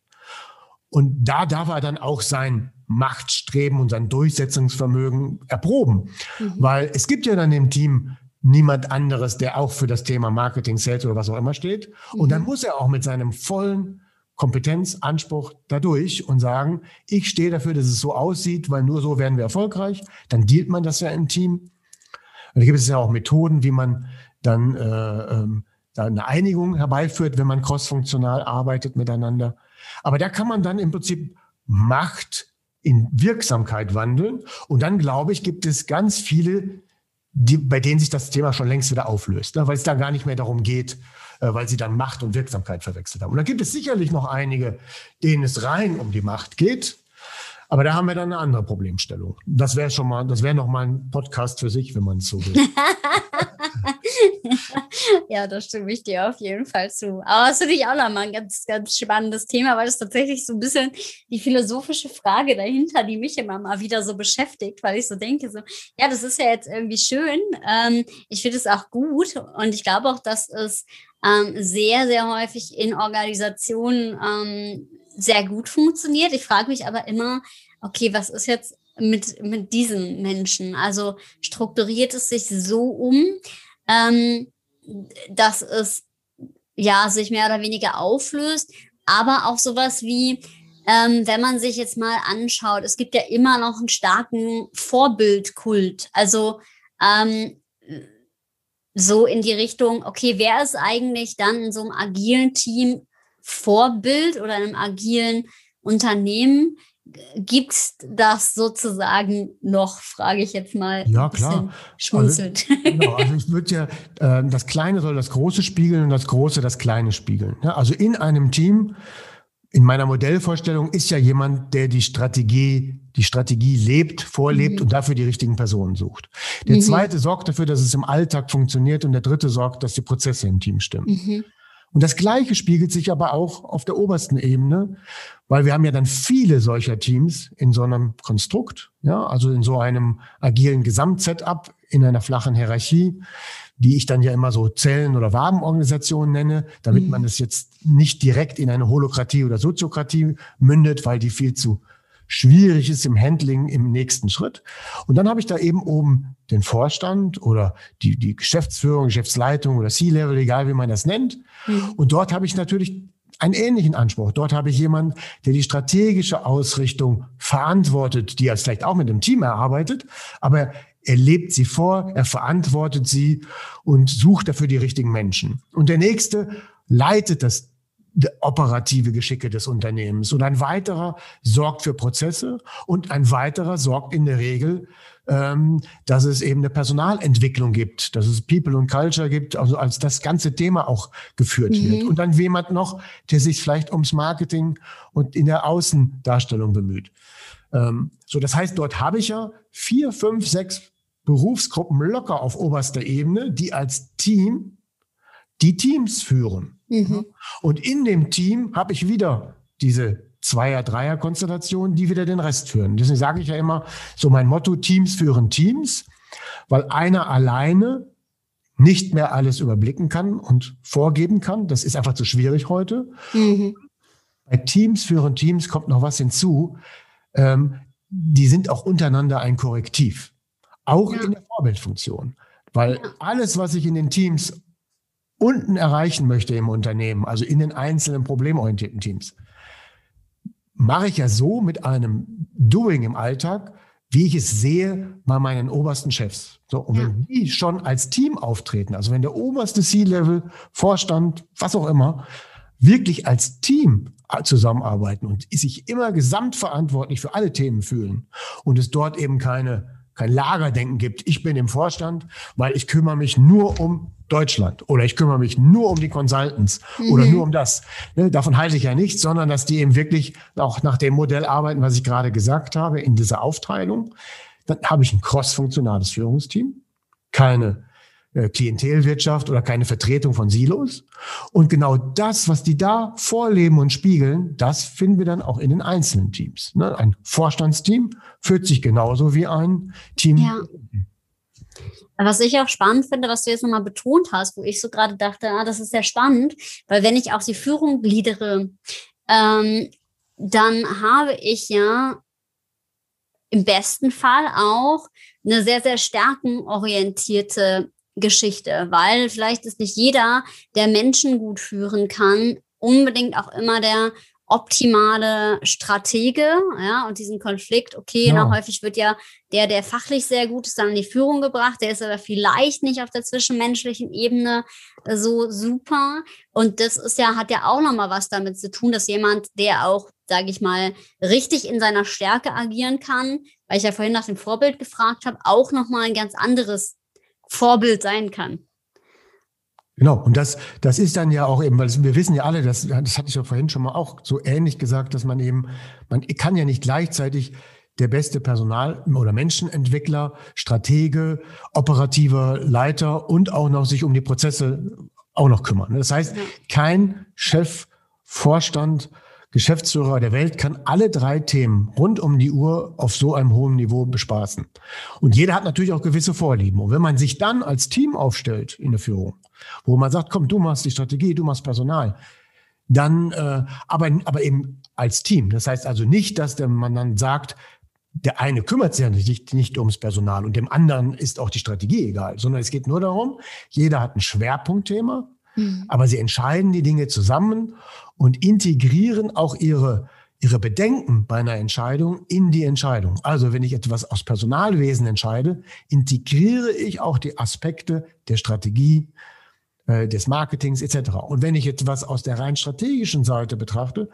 Und da darf er dann auch sein Machtstreben und sein Durchsetzungsvermögen erproben. Mhm. Weil es gibt ja dann im Team niemand anderes, der auch für das Thema Marketing, Sales oder was auch immer steht. Mhm. Und dann mhm. muss er auch mit seinem vollen Kompetenz, Anspruch dadurch und sagen, ich stehe dafür, dass es so aussieht, weil nur so werden wir erfolgreich. Dann dealt man das ja im Team. Und da gibt es ja auch Methoden, wie man dann äh, ähm, da eine Einigung herbeiführt, wenn man crossfunktional arbeitet miteinander. Aber da kann man dann im Prinzip Macht in Wirksamkeit wandeln. Und dann, glaube ich, gibt es ganz viele, die, bei denen sich das Thema schon längst wieder auflöst, ne? weil es da gar nicht mehr darum geht, weil sie dann Macht und Wirksamkeit verwechselt haben. Und dann gibt es sicherlich noch einige, denen es rein um die Macht geht. Aber da haben wir dann eine andere Problemstellung. Das wäre schon mal, das wäre noch mal ein Podcast für sich, wenn man es so will. ja, da stimme ich dir auf jeden Fall zu. Aber das finde ich auch nochmal ein ganz, ganz spannendes Thema, weil es tatsächlich so ein bisschen die philosophische Frage dahinter, die mich immer mal wieder so beschäftigt, weil ich so denke, so, ja, das ist ja jetzt irgendwie schön. Ähm, ich finde es auch gut und ich glaube auch, dass es ähm, sehr, sehr häufig in Organisationen ähm, sehr gut funktioniert. Ich frage mich aber immer, okay, was ist jetzt mit, mit diesen Menschen? Also strukturiert es sich so um, ähm, dass es ja sich mehr oder weniger auflöst, aber auch sowas wie, ähm, wenn man sich jetzt mal anschaut, es gibt ja immer noch einen starken Vorbildkult. Also ähm, so in die Richtung, okay, wer ist eigentlich dann in so einem agilen Team Vorbild oder einem agilen Unternehmen? Gibt es das sozusagen noch, frage ich jetzt mal. Ja, klar. Schmunzelt. Also, genau, also ich würde ja, äh, das Kleine soll das Große spiegeln und das Große das Kleine spiegeln. Ja, also in einem Team, in meiner Modellvorstellung, ist ja jemand, der die Strategie die Strategie lebt, vorlebt mhm. und dafür die richtigen Personen sucht. Der mhm. zweite sorgt dafür, dass es im Alltag funktioniert und der dritte sorgt, dass die Prozesse im Team stimmen. Mhm. Und das Gleiche spiegelt sich aber auch auf der obersten Ebene, weil wir haben ja dann viele solcher Teams in so einem Konstrukt, ja, also in so einem agilen Gesamtsetup, in einer flachen Hierarchie, die ich dann ja immer so Zellen- oder Wabenorganisationen nenne, damit mhm. man es jetzt nicht direkt in eine Holokratie oder Soziokratie mündet, weil die viel zu schwierig ist im Handling im nächsten Schritt. Und dann habe ich da eben oben den Vorstand oder die, die Geschäftsführung, Geschäftsleitung oder C-Level, egal wie man das nennt. Mhm. Und dort habe ich natürlich einen ähnlichen Anspruch. Dort habe ich jemanden, der die strategische Ausrichtung verantwortet, die er vielleicht auch mit dem Team erarbeitet, aber er lebt sie vor, er verantwortet sie und sucht dafür die richtigen Menschen. Und der nächste leitet das operative Geschicke des Unternehmens. Und ein weiterer sorgt für Prozesse und ein weiterer sorgt in der Regel, ähm, dass es eben eine Personalentwicklung gibt, dass es People und Culture gibt, also als das ganze Thema auch geführt mhm. wird. Und dann jemand noch, der sich vielleicht ums Marketing und in der Außendarstellung bemüht. Ähm, so, das heißt, dort habe ich ja vier, fünf, sechs Berufsgruppen locker auf oberster Ebene, die als Team die Teams führen. Mhm. Und in dem Team habe ich wieder diese Zweier-, Dreier-Konstellation, die wieder den Rest führen. Deswegen sage ich ja immer so mein Motto, Teams führen Teams, weil einer alleine nicht mehr alles überblicken kann und vorgeben kann. Das ist einfach zu schwierig heute. Mhm. Bei Teams führen Teams kommt noch was hinzu. Ähm, die sind auch untereinander ein Korrektiv. Auch ja. in der Vorbildfunktion. Weil alles, was ich in den Teams unten erreichen möchte im Unternehmen, also in den einzelnen problemorientierten Teams, mache ich ja so mit einem Doing im Alltag, wie ich es sehe bei meinen obersten Chefs. So, und wenn die schon als Team auftreten, also wenn der oberste C-Level, Vorstand, was auch immer, wirklich als Team zusammenarbeiten und sich immer gesamtverantwortlich für alle Themen fühlen und es dort eben keine kein Lagerdenken gibt. Ich bin im Vorstand, weil ich kümmere mich nur um Deutschland oder ich kümmere mich nur um die Consultants mhm. oder nur um das. Ne, davon halte ich ja nichts, sondern dass die eben wirklich auch nach dem Modell arbeiten, was ich gerade gesagt habe, in dieser Aufteilung. Dann habe ich ein cross-funktionales Führungsteam, keine Klientelwirtschaft oder keine Vertretung von Silos. Und genau das, was die da vorleben und spiegeln, das finden wir dann auch in den einzelnen Teams. Ne? Ein Vorstandsteam fühlt sich genauso wie ein Team. Ja. Was ich auch spannend finde, was du jetzt nochmal betont hast, wo ich so gerade dachte, ah, das ist sehr spannend, weil wenn ich auch die Führung gliedere, ähm, dann habe ich ja im besten Fall auch eine sehr, sehr stärkenorientierte Geschichte, weil vielleicht ist nicht jeder, der Menschen gut führen kann, unbedingt auch immer der optimale Stratege, ja, und diesen Konflikt, okay, ja. häufig wird ja der, der fachlich sehr gut ist, dann in die Führung gebracht, der ist aber vielleicht nicht auf der zwischenmenschlichen Ebene so super. Und das ist ja, hat ja auch nochmal was damit zu tun, dass jemand, der auch, sage ich mal, richtig in seiner Stärke agieren kann, weil ich ja vorhin nach dem Vorbild gefragt habe, auch nochmal ein ganz anderes Vorbild sein kann. Genau, und das, das ist dann ja auch eben, weil wir wissen ja alle, das, das hatte ich ja vorhin schon mal auch so ähnlich gesagt, dass man eben, man kann ja nicht gleichzeitig der beste Personal- oder Menschenentwickler, Stratege, operativer Leiter und auch noch sich um die Prozesse auch noch kümmern. Das heißt, kein Chef, Vorstand, Geschäftsführer der Welt kann alle drei Themen rund um die Uhr auf so einem hohen Niveau bespaßen. Und jeder hat natürlich auch gewisse Vorlieben. Und wenn man sich dann als Team aufstellt in der Führung, wo man sagt, komm, du machst die Strategie, du machst Personal, dann äh, aber, aber eben als Team. Das heißt also nicht, dass der, man dann sagt, der eine kümmert sich ja nicht, nicht ums Personal und dem anderen ist auch die Strategie egal, sondern es geht nur darum, jeder hat ein Schwerpunktthema, mhm. aber sie entscheiden die Dinge zusammen und integrieren auch ihre, ihre Bedenken bei einer Entscheidung in die Entscheidung. Also wenn ich etwas aus Personalwesen entscheide, integriere ich auch die Aspekte der Strategie, äh, des Marketings etc. Und wenn ich etwas aus der rein strategischen Seite betrachte,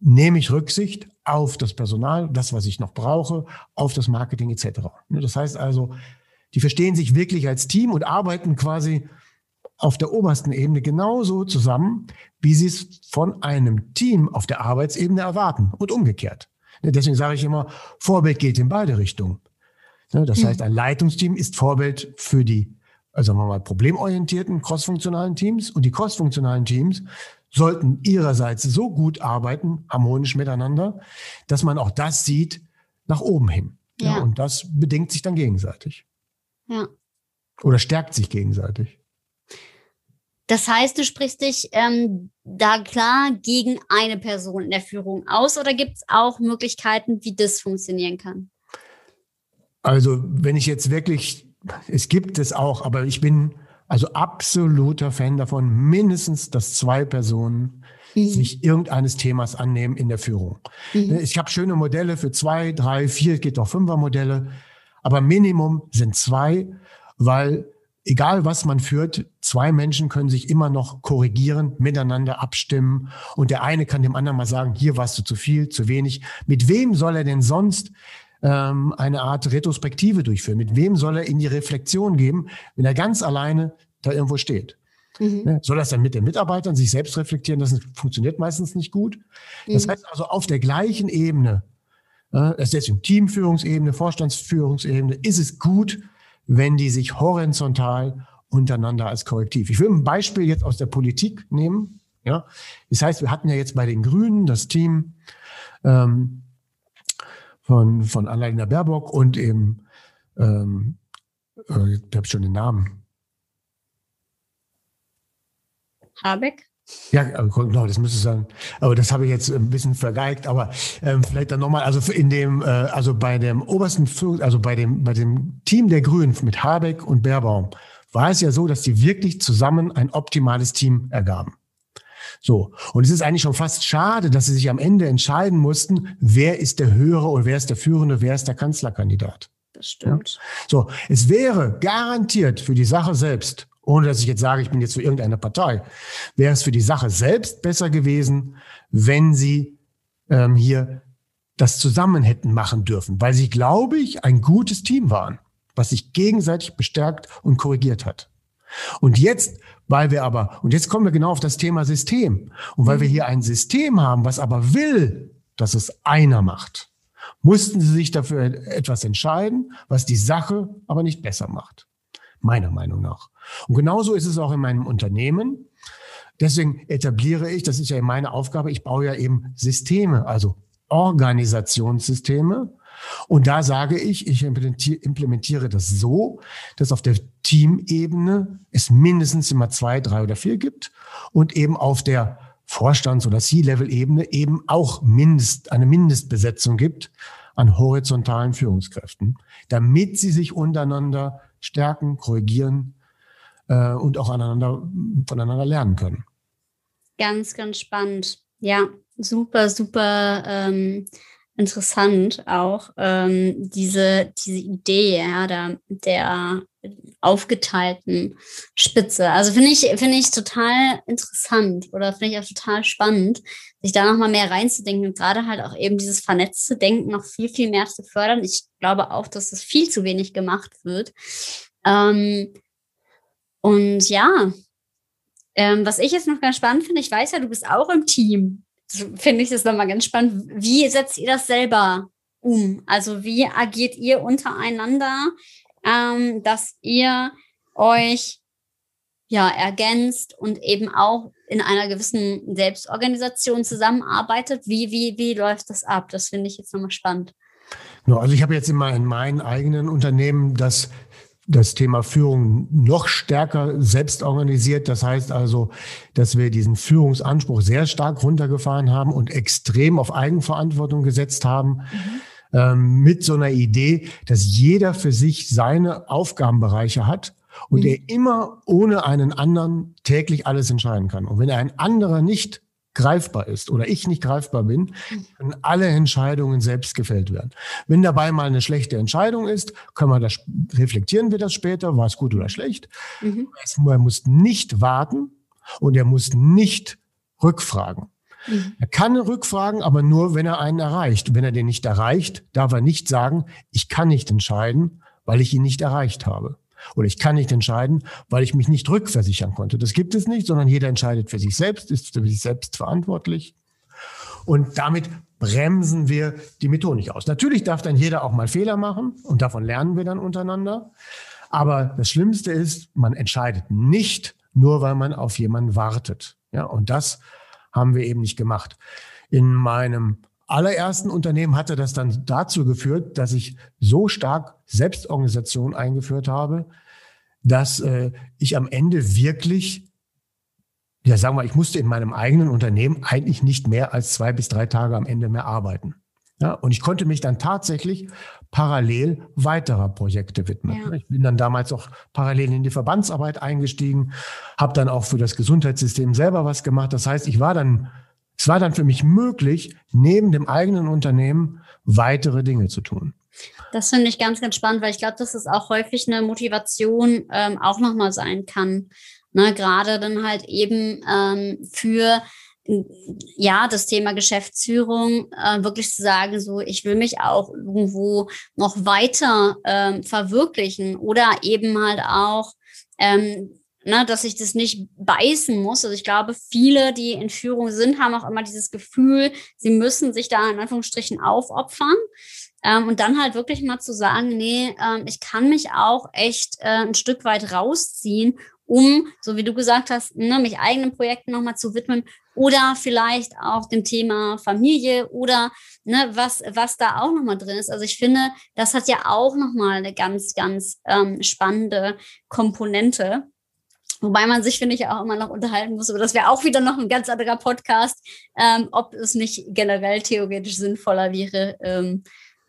nehme ich Rücksicht auf das Personal, das, was ich noch brauche, auf das Marketing etc. Das heißt also, die verstehen sich wirklich als Team und arbeiten quasi auf der obersten Ebene genauso zusammen, wie sie es von einem Team auf der Arbeitsebene erwarten und umgekehrt. Deswegen sage ich immer, Vorbild geht in beide Richtungen. Das heißt, ein Leitungsteam ist Vorbild für die, also sagen wir mal, problemorientierten, crossfunktionalen Teams und die crossfunktionalen Teams sollten ihrerseits so gut arbeiten, harmonisch miteinander, dass man auch das sieht nach oben hin. Ja. und das bedingt sich dann gegenseitig. Ja. Oder stärkt sich gegenseitig. Das heißt, du sprichst dich ähm, da klar gegen eine Person in der Führung aus oder gibt es auch Möglichkeiten, wie das funktionieren kann? Also wenn ich jetzt wirklich, es gibt es auch, aber ich bin also absoluter Fan davon, mindestens, dass zwei Personen mhm. sich irgendeines Themas annehmen in der Führung. Mhm. Ich habe schöne Modelle für zwei, drei, vier, geht auch fünfer Modelle, aber Minimum sind zwei, weil egal was man führt, zwei Menschen können sich immer noch korrigieren, miteinander abstimmen und der eine kann dem anderen mal sagen, hier warst du zu viel, zu wenig. Mit wem soll er denn sonst ähm, eine Art Retrospektive durchführen? Mit wem soll er in die Reflexion geben, wenn er ganz alleine da irgendwo steht? Mhm. Ne? Soll das dann mit den Mitarbeitern sich selbst reflektieren? Das funktioniert meistens nicht gut. Das mhm. heißt also, auf der gleichen Ebene, äh, deswegen Teamführungsebene, Vorstandsführungsebene, ist es gut, wenn die sich horizontal untereinander als Korrektiv. Ich will ein Beispiel jetzt aus der Politik nehmen. Ja, das heißt, wir hatten ja jetzt bei den Grünen das Team ähm, von von Annalena Baerbock und eben ähm, äh, ich habe schon den Namen. Habeck. Ja, genau, das müsste sein. Aber das habe ich jetzt ein bisschen vergeigt. Aber ähm, vielleicht dann nochmal, also in dem, äh, also bei dem obersten, also bei dem, bei dem Team der Grünen mit Habeck und Baerbaum war es ja so, dass die wirklich zusammen ein optimales Team ergaben. So. Und es ist eigentlich schon fast schade, dass sie sich am Ende entscheiden mussten, wer ist der höhere oder wer ist der führende, wer ist der Kanzlerkandidat. Das stimmt. Ja? So. Es wäre garantiert für die Sache selbst ohne dass ich jetzt sage, ich bin jetzt für irgendeine Partei, wäre es für die Sache selbst besser gewesen, wenn sie ähm, hier das zusammen hätten machen dürfen, weil sie, glaube ich, ein gutes Team waren, was sich gegenseitig bestärkt und korrigiert hat. Und jetzt, weil wir aber, und jetzt kommen wir genau auf das Thema System, und weil wir hier ein System haben, was aber will, dass es einer macht, mussten sie sich dafür etwas entscheiden, was die Sache aber nicht besser macht. Meiner Meinung nach. Und genauso ist es auch in meinem Unternehmen. Deswegen etabliere ich, das ist ja meine Aufgabe, ich baue ja eben Systeme, also Organisationssysteme. Und da sage ich, ich implementiere das so, dass auf der Teamebene es mindestens immer zwei, drei oder vier gibt und eben auf der Vorstands- oder C-Level-Ebene eben auch Mindest, eine Mindestbesetzung gibt an horizontalen Führungskräften, damit sie sich untereinander stärken, korrigieren äh, und auch aneinander, voneinander lernen können. Ganz, ganz spannend. Ja, super, super ähm, interessant auch ähm, diese, diese Idee ja, der, der aufgeteilten Spitze. Also finde ich, finde ich total interessant oder finde ich auch total spannend, sich da nochmal mehr reinzudenken und gerade halt auch eben dieses vernetzte Denken noch viel, viel mehr zu fördern. Ich glaube auch, dass das viel zu wenig gemacht wird. Ähm, und ja, ähm, was ich jetzt noch ganz spannend finde, ich weiß ja, du bist auch im Team. Finde ich das nochmal ganz spannend. Wie setzt ihr das selber um? Also wie agiert ihr untereinander, ähm, dass ihr euch ja ergänzt und eben auch in einer gewissen Selbstorganisation zusammenarbeitet? Wie, wie, wie läuft das ab? Das finde ich jetzt nochmal spannend. Also ich habe jetzt immer in meinen eigenen Unternehmen das das Thema Führung noch stärker selbst organisiert. Das heißt also, dass wir diesen Führungsanspruch sehr stark runtergefahren haben und extrem auf Eigenverantwortung gesetzt haben. Mhm. Ähm, mit so einer Idee, dass jeder für sich seine Aufgabenbereiche hat und mhm. er immer ohne einen anderen täglich alles entscheiden kann. Und wenn er ein anderer nicht greifbar ist oder ich nicht greifbar bin, können alle Entscheidungen selbst gefällt werden. Wenn dabei mal eine schlechte Entscheidung ist, können wir das, reflektieren wir das später, war es gut oder schlecht. Mhm. Er muss nicht warten und er muss nicht rückfragen. Mhm. Er kann rückfragen, aber nur, wenn er einen erreicht. Wenn er den nicht erreicht, darf er nicht sagen, ich kann nicht entscheiden, weil ich ihn nicht erreicht habe. Oder ich kann nicht entscheiden, weil ich mich nicht rückversichern konnte. Das gibt es nicht, sondern jeder entscheidet für sich selbst, ist für sich selbst verantwortlich. Und damit bremsen wir die Methodik aus. Natürlich darf dann jeder auch mal Fehler machen und davon lernen wir dann untereinander. Aber das Schlimmste ist, man entscheidet nicht nur, weil man auf jemanden wartet. Ja, und das haben wir eben nicht gemacht. In meinem allerersten Unternehmen hatte das dann dazu geführt, dass ich so stark Selbstorganisation eingeführt habe, dass äh, ich am Ende wirklich, ja sagen wir, ich musste in meinem eigenen Unternehmen eigentlich nicht mehr als zwei bis drei Tage am Ende mehr arbeiten. Ja, und ich konnte mich dann tatsächlich parallel weiterer Projekte widmen. Ja. Ich bin dann damals auch parallel in die Verbandsarbeit eingestiegen, habe dann auch für das Gesundheitssystem selber was gemacht. Das heißt, ich war dann es war dann für mich möglich, neben dem eigenen Unternehmen weitere Dinge zu tun. Das finde ich ganz, ganz spannend, weil ich glaube, dass es auch häufig eine Motivation ähm, auch nochmal sein kann. Ne, Gerade dann halt eben ähm, für ja, das Thema Geschäftsführung, äh, wirklich zu sagen, so, ich will mich auch irgendwo noch weiter ähm, verwirklichen oder eben halt auch ähm, ne, dass ich das nicht beißen muss. Also ich glaube, viele, die in Führung sind, haben auch immer dieses Gefühl, sie müssen sich da in Anführungsstrichen aufopfern. Ähm, und dann halt wirklich mal zu sagen, nee, ähm, ich kann mich auch echt äh, ein Stück weit rausziehen, um, so wie du gesagt hast, ne, mich eigenen Projekten nochmal zu widmen oder vielleicht auch dem Thema Familie oder ne, was, was da auch nochmal drin ist. Also ich finde, das hat ja auch nochmal eine ganz, ganz ähm, spannende Komponente. Wobei man sich, finde ich, auch immer noch unterhalten muss, aber das wäre auch wieder noch ein ganz anderer Podcast, ähm, ob es nicht generell theoretisch sinnvoller wäre, ähm,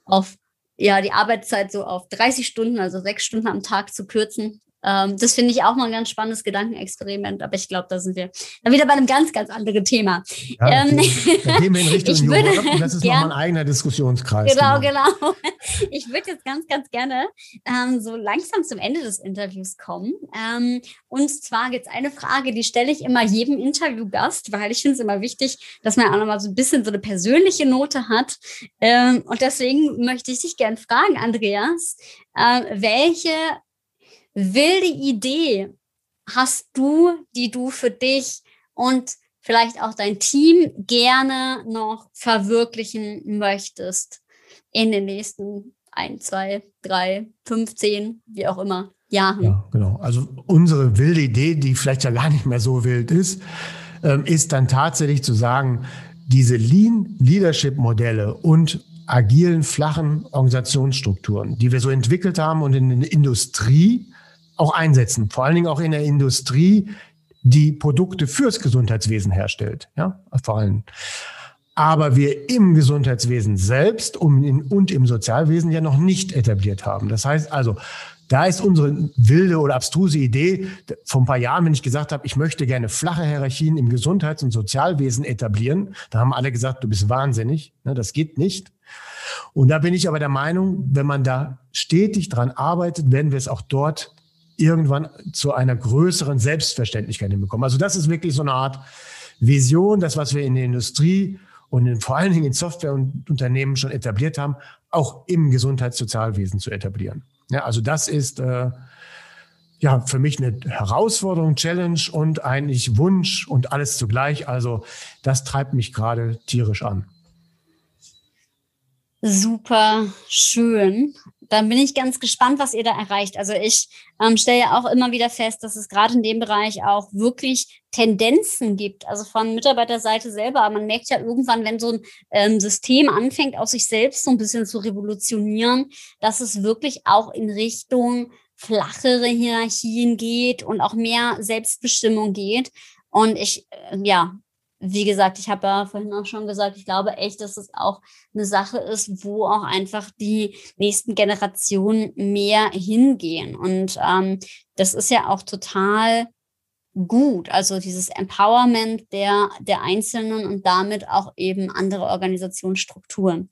auf ja, die Arbeitszeit so auf 30 Stunden, also sechs Stunden am Tag zu kürzen. Ähm, das finde ich auch mal ein ganz spannendes Gedankenexperiment, aber ich glaube, da sind wir dann wieder bei einem ganz, ganz anderen Thema. Ja, ähm, da gehen wir in Richtung Jura und das ist nochmal ein eigener Diskussionskreis. Genau, genau. ich würde jetzt ganz, ganz gerne ähm, so langsam zum Ende des Interviews kommen. Ähm, und zwar gibt es eine Frage, die stelle ich immer jedem Interviewgast, weil ich finde es immer wichtig, dass man auch nochmal so ein bisschen so eine persönliche Note hat. Ähm, und deswegen möchte ich dich gerne fragen, Andreas, äh, welche wilde Idee hast du, die du für dich und vielleicht auch dein Team gerne noch verwirklichen möchtest in den nächsten ein, zwei, drei, 15, wie auch immer, Jahren. Ja, genau. Also unsere wilde Idee, die vielleicht ja gar nicht mehr so wild ist, ähm, ist dann tatsächlich zu sagen, diese Lean Leadership Modelle und agilen, flachen Organisationsstrukturen, die wir so entwickelt haben und in der Industrie auch einsetzen. Vor allen Dingen auch in der Industrie, die Produkte fürs Gesundheitswesen herstellt. Ja, vor allem. Aber wir im Gesundheitswesen selbst und im Sozialwesen ja noch nicht etabliert haben. Das heißt also, da ist unsere wilde oder abstruse Idee vor ein paar Jahren, wenn ich gesagt habe, ich möchte gerne flache Hierarchien im Gesundheits- und Sozialwesen etablieren. Da haben alle gesagt, du bist wahnsinnig. Ne, das geht nicht. Und da bin ich aber der Meinung, wenn man da stetig dran arbeitet, werden wir es auch dort irgendwann zu einer größeren Selbstverständlichkeit hinbekommen. Also das ist wirklich so eine Art Vision, das, was wir in der Industrie und in, vor allen Dingen in Softwareunternehmen schon etabliert haben, auch im Gesundheitssozialwesen zu etablieren. Ja, also das ist äh, ja für mich eine Herausforderung, Challenge und eigentlich Wunsch und alles zugleich. Also das treibt mich gerade tierisch an super schön. Dann bin ich ganz gespannt, was ihr da erreicht. Also ich ähm, stelle ja auch immer wieder fest, dass es gerade in dem Bereich auch wirklich Tendenzen gibt, also von Mitarbeiterseite selber. Aber man merkt ja irgendwann, wenn so ein ähm, System anfängt, aus sich selbst so ein bisschen zu revolutionieren, dass es wirklich auch in Richtung flachere Hierarchien geht und auch mehr Selbstbestimmung geht. Und ich, äh, ja, wie gesagt, ich habe ja vorhin auch schon gesagt, ich glaube echt, dass es auch eine Sache ist, wo auch einfach die nächsten Generationen mehr hingehen. Und ähm, das ist ja auch total gut. Also dieses Empowerment der, der Einzelnen und damit auch eben andere Organisationsstrukturen.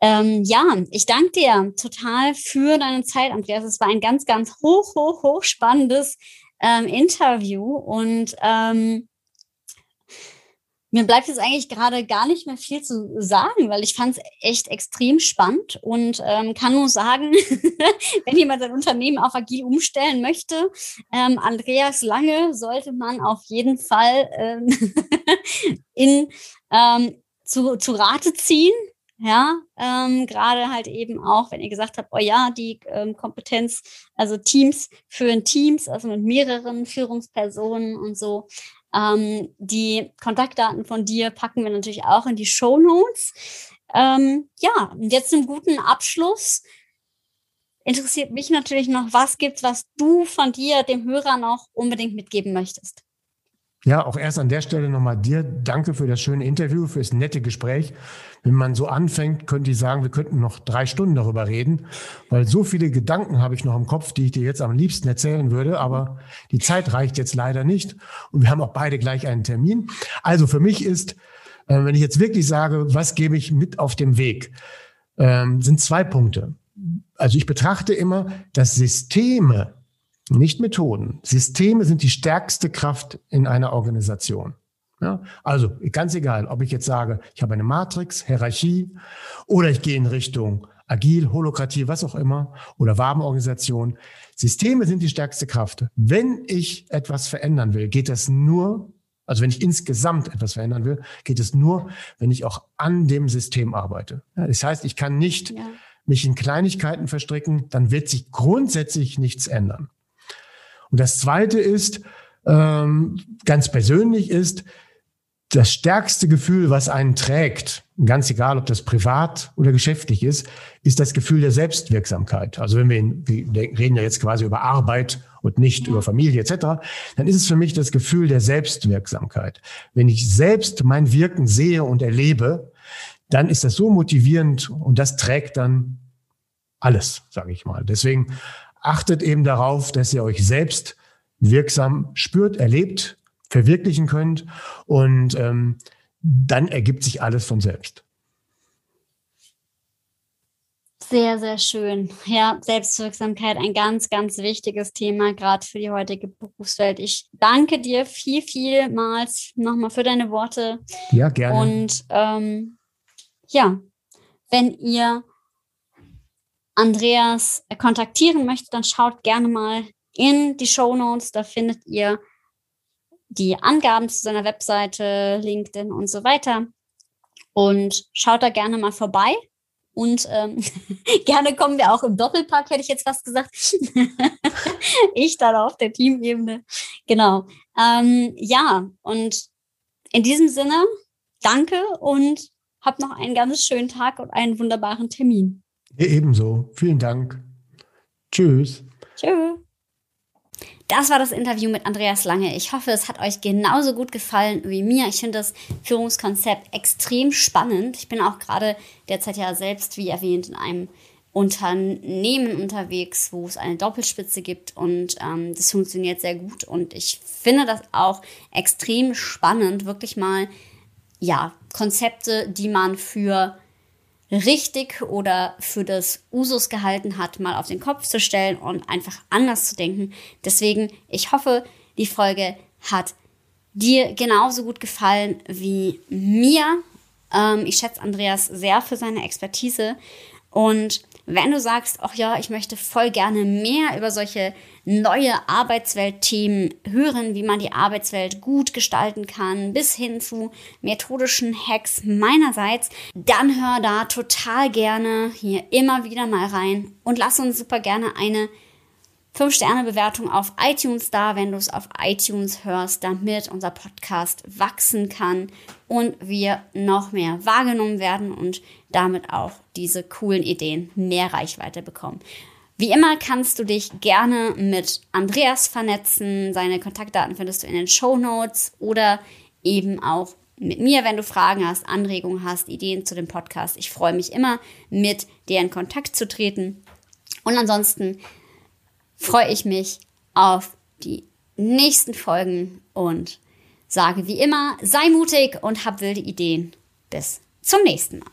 Ähm, ja, ich danke dir total für deine Zeit, Andreas. Es war ein ganz, ganz hoch, hoch, hoch spannendes ähm, Interview und ähm, mir bleibt jetzt eigentlich gerade gar nicht mehr viel zu sagen, weil ich fand es echt extrem spannend und ähm, kann nur sagen, wenn jemand sein Unternehmen auf agil umstellen möchte, ähm, Andreas Lange sollte man auf jeden Fall ähm, in, ähm, zu, zu Rate ziehen. Ja, ähm, gerade halt eben auch, wenn ihr gesagt habt, oh ja, die ähm, Kompetenz, also Teams führen Teams, also mit mehreren Führungspersonen und so, ähm, die Kontaktdaten von dir packen wir natürlich auch in die Show Notes. Ähm, ja, jetzt zum guten Abschluss interessiert mich natürlich noch, was gibt's, was du von dir dem Hörer noch unbedingt mitgeben möchtest? Ja, auch erst an der Stelle nochmal dir danke für das schöne Interview, für das nette Gespräch. Wenn man so anfängt, könnte ich sagen, wir könnten noch drei Stunden darüber reden, weil so viele Gedanken habe ich noch im Kopf, die ich dir jetzt am liebsten erzählen würde, aber die Zeit reicht jetzt leider nicht und wir haben auch beide gleich einen Termin. Also für mich ist, äh, wenn ich jetzt wirklich sage, was gebe ich mit auf dem Weg, ähm, sind zwei Punkte. Also ich betrachte immer, dass Systeme nicht Methoden. Systeme sind die stärkste Kraft in einer Organisation. Ja, also ganz egal, ob ich jetzt sage, ich habe eine Matrix, Hierarchie oder ich gehe in Richtung Agil, Holokratie, was auch immer oder Wabenorganisation. Systeme sind die stärkste Kraft. Wenn ich etwas verändern will, geht das nur, also wenn ich insgesamt etwas verändern will, geht es nur, wenn ich auch an dem System arbeite. Ja, das heißt, ich kann nicht ja. mich in Kleinigkeiten verstricken, dann wird sich grundsätzlich nichts ändern. Und das Zweite ist, ähm, ganz persönlich ist, das stärkste Gefühl, was einen trägt, ganz egal, ob das privat oder geschäftlich ist, ist das Gefühl der Selbstwirksamkeit. Also wenn wir, in, wir reden ja jetzt quasi über Arbeit und nicht über Familie etc., dann ist es für mich das Gefühl der Selbstwirksamkeit. Wenn ich selbst mein Wirken sehe und erlebe, dann ist das so motivierend und das trägt dann alles, sage ich mal. Deswegen achtet eben darauf, dass ihr euch selbst wirksam spürt, erlebt, verwirklichen könnt und ähm, dann ergibt sich alles von selbst. Sehr, sehr schön. Ja, Selbstwirksamkeit, ein ganz, ganz wichtiges Thema, gerade für die heutige Berufswelt. Ich danke dir viel, vielmals nochmal für deine Worte. Ja, gerne. Und ähm, ja, wenn ihr Andreas kontaktieren möchtet, dann schaut gerne mal in die Show Notes. Da findet ihr die Angaben zu seiner Webseite, LinkedIn und so weiter. Und schaut da gerne mal vorbei. Und ähm, gerne kommen wir auch im Doppelpack, hätte ich jetzt fast gesagt. ich dann auf der Teamebene. Genau. Ähm, ja, und in diesem Sinne, danke und habt noch einen ganz schönen Tag und einen wunderbaren Termin. Ebenso. Vielen Dank. Tschüss. Tschüss. Das war das Interview mit Andreas Lange. Ich hoffe, es hat euch genauso gut gefallen wie mir. Ich finde das Führungskonzept extrem spannend. Ich bin auch gerade derzeit ja selbst, wie erwähnt, in einem Unternehmen unterwegs, wo es eine Doppelspitze gibt und ähm, das funktioniert sehr gut. Und ich finde das auch extrem spannend, wirklich mal ja Konzepte, die man für richtig oder für das Usus gehalten hat, mal auf den Kopf zu stellen und einfach anders zu denken. Deswegen, ich hoffe, die Folge hat dir genauso gut gefallen wie mir. Ähm, ich schätze Andreas sehr für seine Expertise und wenn du sagst, ach ja, ich möchte voll gerne mehr über solche neue Arbeitsweltthemen hören, wie man die Arbeitswelt gut gestalten kann, bis hin zu methodischen Hacks meinerseits, dann hör da total gerne hier immer wieder mal rein und lass uns super gerne eine 5-Sterne-Bewertung auf iTunes da, wenn du es auf iTunes hörst, damit unser Podcast wachsen kann und wir noch mehr wahrgenommen werden und damit auch diese coolen Ideen mehr Reichweite bekommen. Wie immer kannst du dich gerne mit Andreas vernetzen. Seine Kontaktdaten findest du in den Show Notes oder eben auch mit mir, wenn du Fragen hast, Anregungen hast, Ideen zu dem Podcast. Ich freue mich immer, mit dir in Kontakt zu treten. Und ansonsten freue ich mich auf die nächsten Folgen und sage wie immer, sei mutig und hab wilde Ideen. Bis zum nächsten Mal.